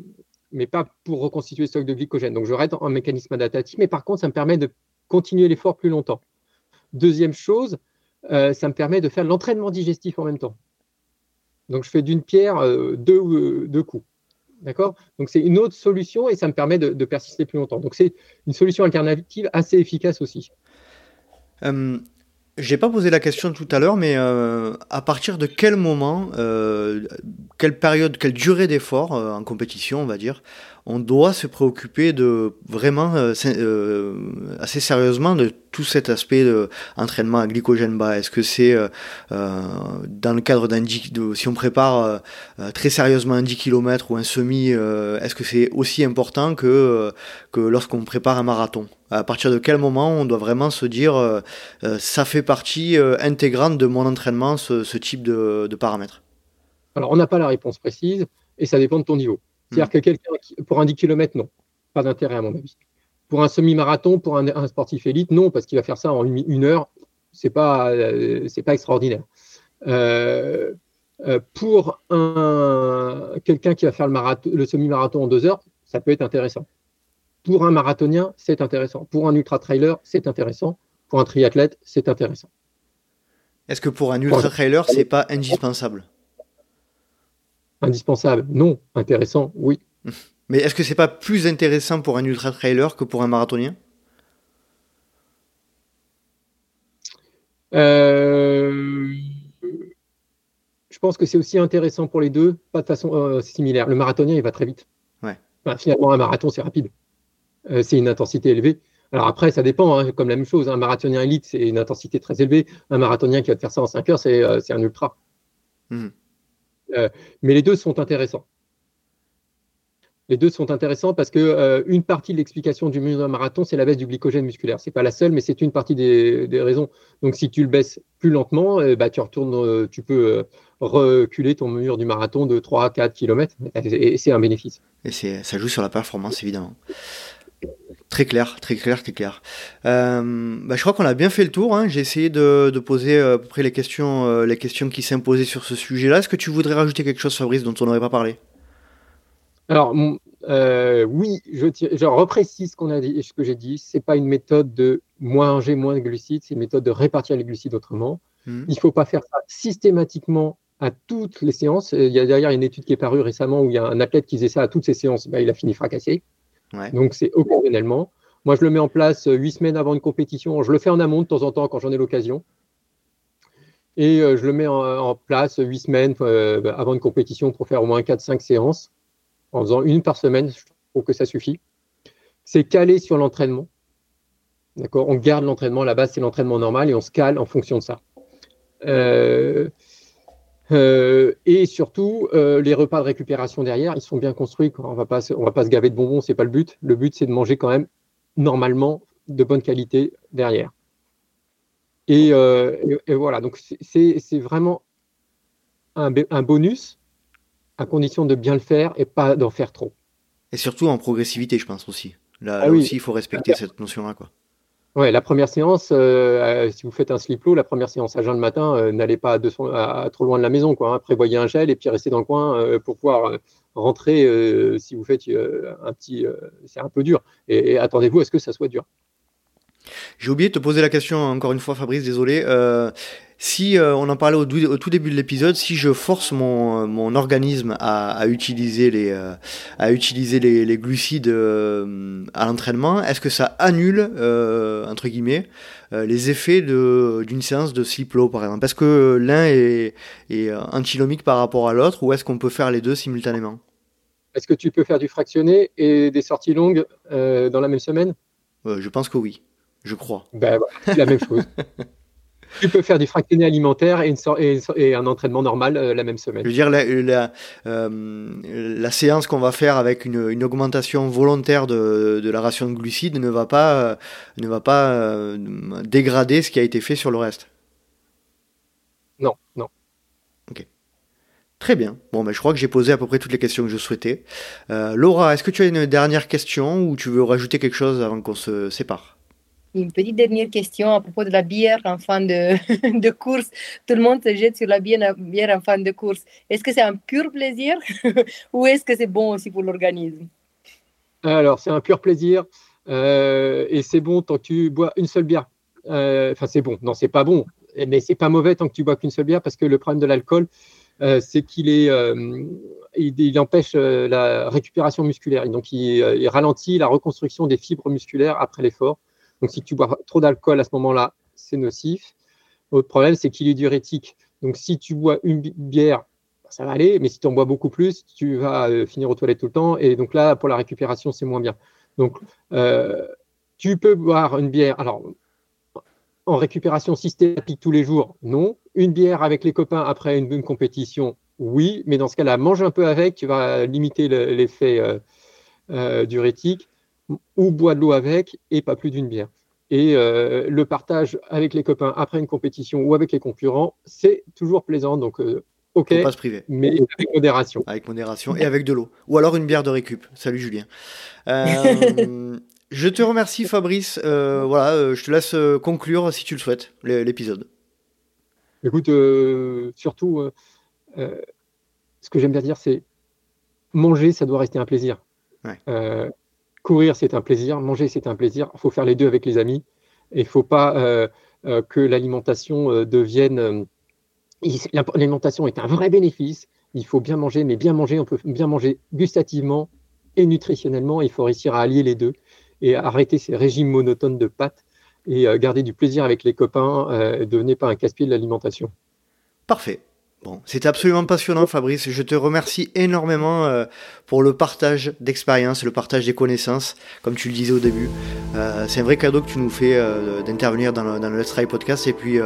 mais pas pour reconstituer le stock de glycogène. Donc, je reste en mécanisme adaptatif, mais par contre, ça me permet de continuer l'effort plus longtemps. Deuxième chose, euh, ça me permet de faire l'entraînement digestif en même temps. Donc, je fais d'une pierre euh, deux, euh, deux coups. D'accord? Donc, c'est une autre solution et ça me permet de, persister plus longtemps. Donc, c'est une solution alternative assez efficace aussi. Euh, je n'ai pas posé la question tout à l'heure, mais euh, à partir de quel moment, euh, quelle période, quelle durée d'effort en compétition, on va dire, on doit se préoccuper de vraiment assez sérieusement de tout cet aspect d'entraînement à glycogène bas. Est-ce que c'est euh, euh, dans le cadre d'un si on prépare euh, très sérieusement un 10 km ou un semi, est-ce que c'est aussi important que, que lorsqu'on prépare un marathon? À partir de quel moment on doit vraiment se dire ça fait partie intégrante de mon entraînement, ce, type de, paramètres? Alors on n'a pas la réponse précise et ça dépend de ton niveau. C'est-à-dire que quelqu'un pour un 10 km, non, pas d'intérêt à mon avis. Pour un semi-marathon, pour un, sportif élite, non, parce qu'il va faire ça en une, heure. C'est pas, euh, c'est pas extraordinaire. Euh, euh, pour un, quelqu'un qui va faire le, le semi-marathon en deux heures, ça peut être intéressant. Pour un marathonien, c'est intéressant. Pour un ultra-trailer, c'est intéressant. Pour un triathlète, c'est intéressant. Est-ce que pour un ultra-trailer, c'est pas indispensable? Indispensable, non. Intéressant, oui. Mais est-ce que c'est pas plus intéressant pour un ultra trailer que pour un marathonien? Euh, Je pense que c'est aussi intéressant pour les deux, pas de façon euh, similaire. Le marathonien, il va très vite. Ouais. finalement, un marathon, c'est rapide. Euh, c'est une intensité élevée. Alors après, ça dépend, hein, comme la même chose. Un marathonien élite, c'est une intensité très élevée. Un marathonien qui va te faire ça en 5 heures, c'est un ultra. Mmh. Mais les deux sont intéressants les deux sont intéressants parce que euh, une partie de l'explication du marathon, c'est la baisse du glycogène musculaire. C'est pas la seule, mais c'est une partie des, raisons. Donc, si tu le baisses plus lentement, eh bah, tu retournes, euh, tu peux euh, reculer ton mur du marathon de 3 à 4 km et c'est un bénéfice. Et ça joue sur la performance, évidemment. Très clair, très clair, très clair. Euh, bah, je crois qu'on a bien fait le tour. Hein. J'ai essayé de, poser à peu près les questions, les questions qui s'imposaient sur ce sujet-là. Est-ce que tu voudrais rajouter quelque chose, Fabrice, dont on n'aurait pas parlé? Alors, oui, je, je reprécise ce qu'on a dit, ce que j'ai dit. C'est pas une méthode de moins manger moins de glucides, c'est une méthode de répartir les glucides autrement. Hmm. Il ne faut pas faire ça systématiquement à toutes les séances. Il y a derrière une étude qui est parue récemment où il y a un athlète qui faisait ça à toutes ses séances, bah, il a fini fracassé. Donc c'est occasionnellement. Moi, je le mets en place euh, huit semaines avant une compétition. Je le fais en amont de temps en temps quand j'en ai l'occasion. Et euh, je le mets en, place huit semaines euh, bah, avant une compétition pour faire au moins 4-5 séances. En faisant une par semaine, je trouve que ça suffit. C'est calé sur l'entraînement. D'accord? On garde l'entraînement. La base, c'est l'entraînement normal et on se cale en fonction de ça. Euh, et surtout, euh, les repas de récupération derrière, ils sont bien construits. On ne va pas se gaver de bonbons, c'est pas le but. Le but, c'est de manger quand même normalement de bonne qualité derrière. Et, voilà, donc c'est vraiment un, bonus à condition de bien le faire et pas d'en faire trop. Et surtout en progressivité, je pense aussi. Là, ah aussi, il faut respecter cette notion-là. quoi. Ouais, la première séance, euh, euh, si vous faites un slip low, la première séance à jeun le matin, euh, n'allez pas à, trop loin de la maison. Quoi, hein. Prévoyez un gel et puis restez dans le coin pour pouvoir rentrer si vous faites un petit. c'est un peu dur. et attendez-vous à ce que ça soit dur. J'ai oublié de te poser la question encore une fois, Fabrice, désolé. Euh, si euh, on en parlait au, tout début de l'épisode, si je force mon, mon organisme à, utiliser les, euh, à utiliser les, glucides à l'entraînement, est-ce que ça annule, entre guillemets, les effets d'une séance de sleep low, par exemple? Est-ce que l'un est, est antinomique par rapport à l'autre ou est-ce qu'on peut faire les deux simultanément? Est-ce que tu peux faire du fractionné et des sorties longues dans la même semaine? Je pense que oui je crois. Ben, c'est la même chose. tu peux faire du fractionné alimentaire et, et, un entraînement normal euh, la même semaine. Je veux dire, la, euh, la, séance qu'on va faire avec une, une augmentation volontaire de, de, la ration de glucides ne va pas, euh, ne va pas dégrader ce qui a été fait sur le reste. Non, non. Ok. Très bien. Bon, ben, je crois que j'ai posé à peu près toutes les questions que je souhaitais. Laura, est-ce que tu as une dernière question ou tu veux rajouter quelque chose avant qu'on se sépare? Une petite dernière question à propos de la bière en fin de, course. Tout le monde se jette sur la bière, en fin de course. Est-ce que c'est un pur plaisir ou est-ce que c'est bon aussi pour l'organisme? Alors, c'est un pur plaisir euh, et c'est bon tant que tu bois une seule bière. Euh, enfin, c'est bon. Non, c'est pas bon, mais c'est pas mauvais tant que tu bois qu'une seule bière parce que le problème de l'alcool, euh, c'est qu'il est, il, empêche la récupération musculaire. Donc, il ralentit la reconstruction des fibres musculaires après l'effort. Donc, si tu bois trop d'alcool à ce moment-là, c'est nocif. L'autre problème, c'est qu'il est diurétique. Donc, si tu bois une bière, ça va aller, mais si tu en bois beaucoup plus, tu vas euh, finir aux toilettes tout le temps. Et donc là, pour la récupération, c'est moins bien. Donc, euh, tu peux boire une bière. Alors, en récupération systématique tous les jours, non. Une bière avec les copains après une, bonne compétition, oui. Mais dans ce cas-là, mange un peu avec, tu vas limiter l'effet euh, diurétique ou bois de l'eau avec et pas plus d'une bière. Et euh, le partage avec les copains après une compétition ou avec les concurrents, c'est toujours plaisant. Donc, euh, ok, pas se priver. mais avec modération. Avec modération et avec de l'eau. Ou alors une bière de récup. Salut Julien. Euh, je te remercie Fabrice. voilà, je te laisse conclure si tu le souhaites l'épisode. Écoute, surtout, ce que j'aime bien dire, c'est manger, ça doit rester un plaisir. Ouais. Courir, c'est un plaisir. Manger, c'est un plaisir. Il faut faire les deux avec les amis. Il ne faut pas euh, euh, que l'alimentation euh, devienne. L'alimentation est un vrai bénéfice. Il faut bien manger, mais bien manger, on peut bien manger gustativement et nutritionnellement. Il faut réussir à allier les deux et arrêter ces régimes monotones de pâtes et garder du plaisir avec les copains. ne devenez pas un casse-pied de l'alimentation. Parfait. Bon, c'était absolument passionnant, Fabrice. Je te remercie énormément euh, pour le partage d'expérience, le partage des connaissances, comme tu le disais au début. Euh, c'est un vrai cadeau que tu nous fais euh, d'intervenir dans le, dans Let's Try podcast. Et puis,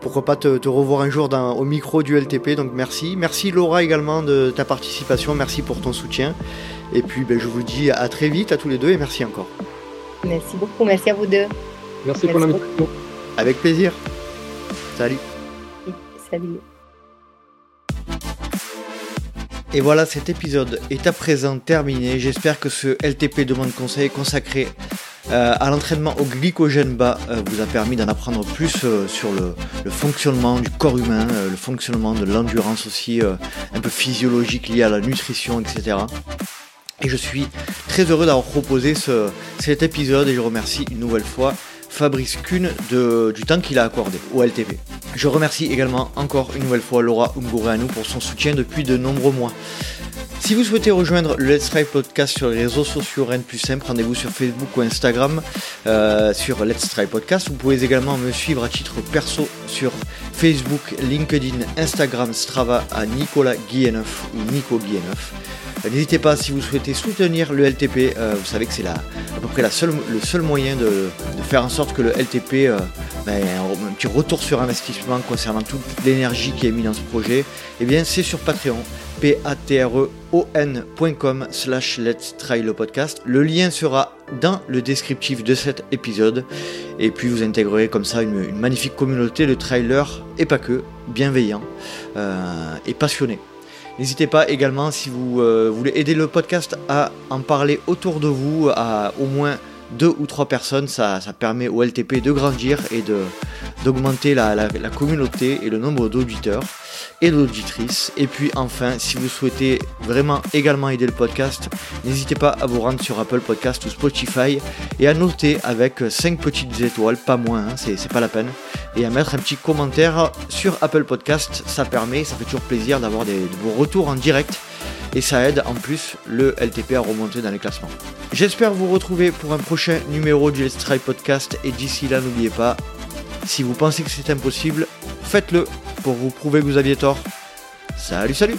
pourquoi pas te, revoir un jour dans, au micro du LTP. Donc, merci. Merci, Laura, également de ta participation. Merci pour ton soutien. Et puis, ben, je vous dis à très vite à tous les deux et merci encore. Merci beaucoup. Merci à vous deux. Merci, merci pour l'invitation. Avec plaisir. Salut. Salut. Et voilà, cet épisode est à présent terminé. J'espère que ce LTP demande conseil consacré euh, à l'entraînement au glycogène bas euh, vous a permis d'en apprendre plus euh, sur le, fonctionnement du corps humain, le fonctionnement de l'endurance aussi, un peu physiologique lié à la nutrition, etc. Et je suis très heureux d'avoir proposé cet épisode et je remercie une nouvelle fois Fabrice Kuhn du temps qu'il a accordé au LTP. Je remercie également encore une nouvelle fois Laura Ungureanu pour son soutien depuis de nombreux mois. Si vous souhaitez rejoindre le Let's Try Podcast sur les réseaux sociaux rien de plus simple, rendez-vous sur Facebook ou Instagram euh, sur Let's Try Podcast. Vous pouvez également me suivre à titre perso sur Facebook, LinkedIn, Instagram, Strava à Nicolas Guilleneuf ou Nico Guilleneuf. Euh, n'hésitez pas si vous souhaitez soutenir le LTP, euh, vous savez que c'est à peu près le seul moyen de, faire en sorte que le LTP ben, un petit retour sur investissement concernant toute l'énergie qui est mise dans ce projet, et eh bien c'est sur Patreon patreon.com slash let's try le podcast. Le lien sera dans le descriptif de cet épisode. Et puis vous intégrerez comme ça une, magnifique communauté de trailers et pas que, bienveillants euh, et passionnés. N'hésitez pas également si vous euh, voulez aider le podcast à en parler autour de vous, à au moins deux ou trois personnes, ça, permet au LTP de grandir et d'augmenter la, communauté et le nombre d'auditeurs et d'auditrices. Et puis enfin, si vous souhaitez vraiment également aider le podcast, n'hésitez pas à vous rendre sur Apple Podcast ou Spotify et à noter avec 5 petites étoiles, pas moins, hein, c'est pas la peine, et à mettre un petit commentaire sur Apple Podcast. Ça permet, ça fait toujours plaisir d'avoir de vos retours en direct et ça aide en plus le LTP à remonter dans les classements. J'espère vous retrouver pour un prochain numéro du Let's Try Podcast et d'ici là n'oubliez pas, si vous pensez que c'est impossible, faites-le pour vous prouver que vous aviez tort. Salut salut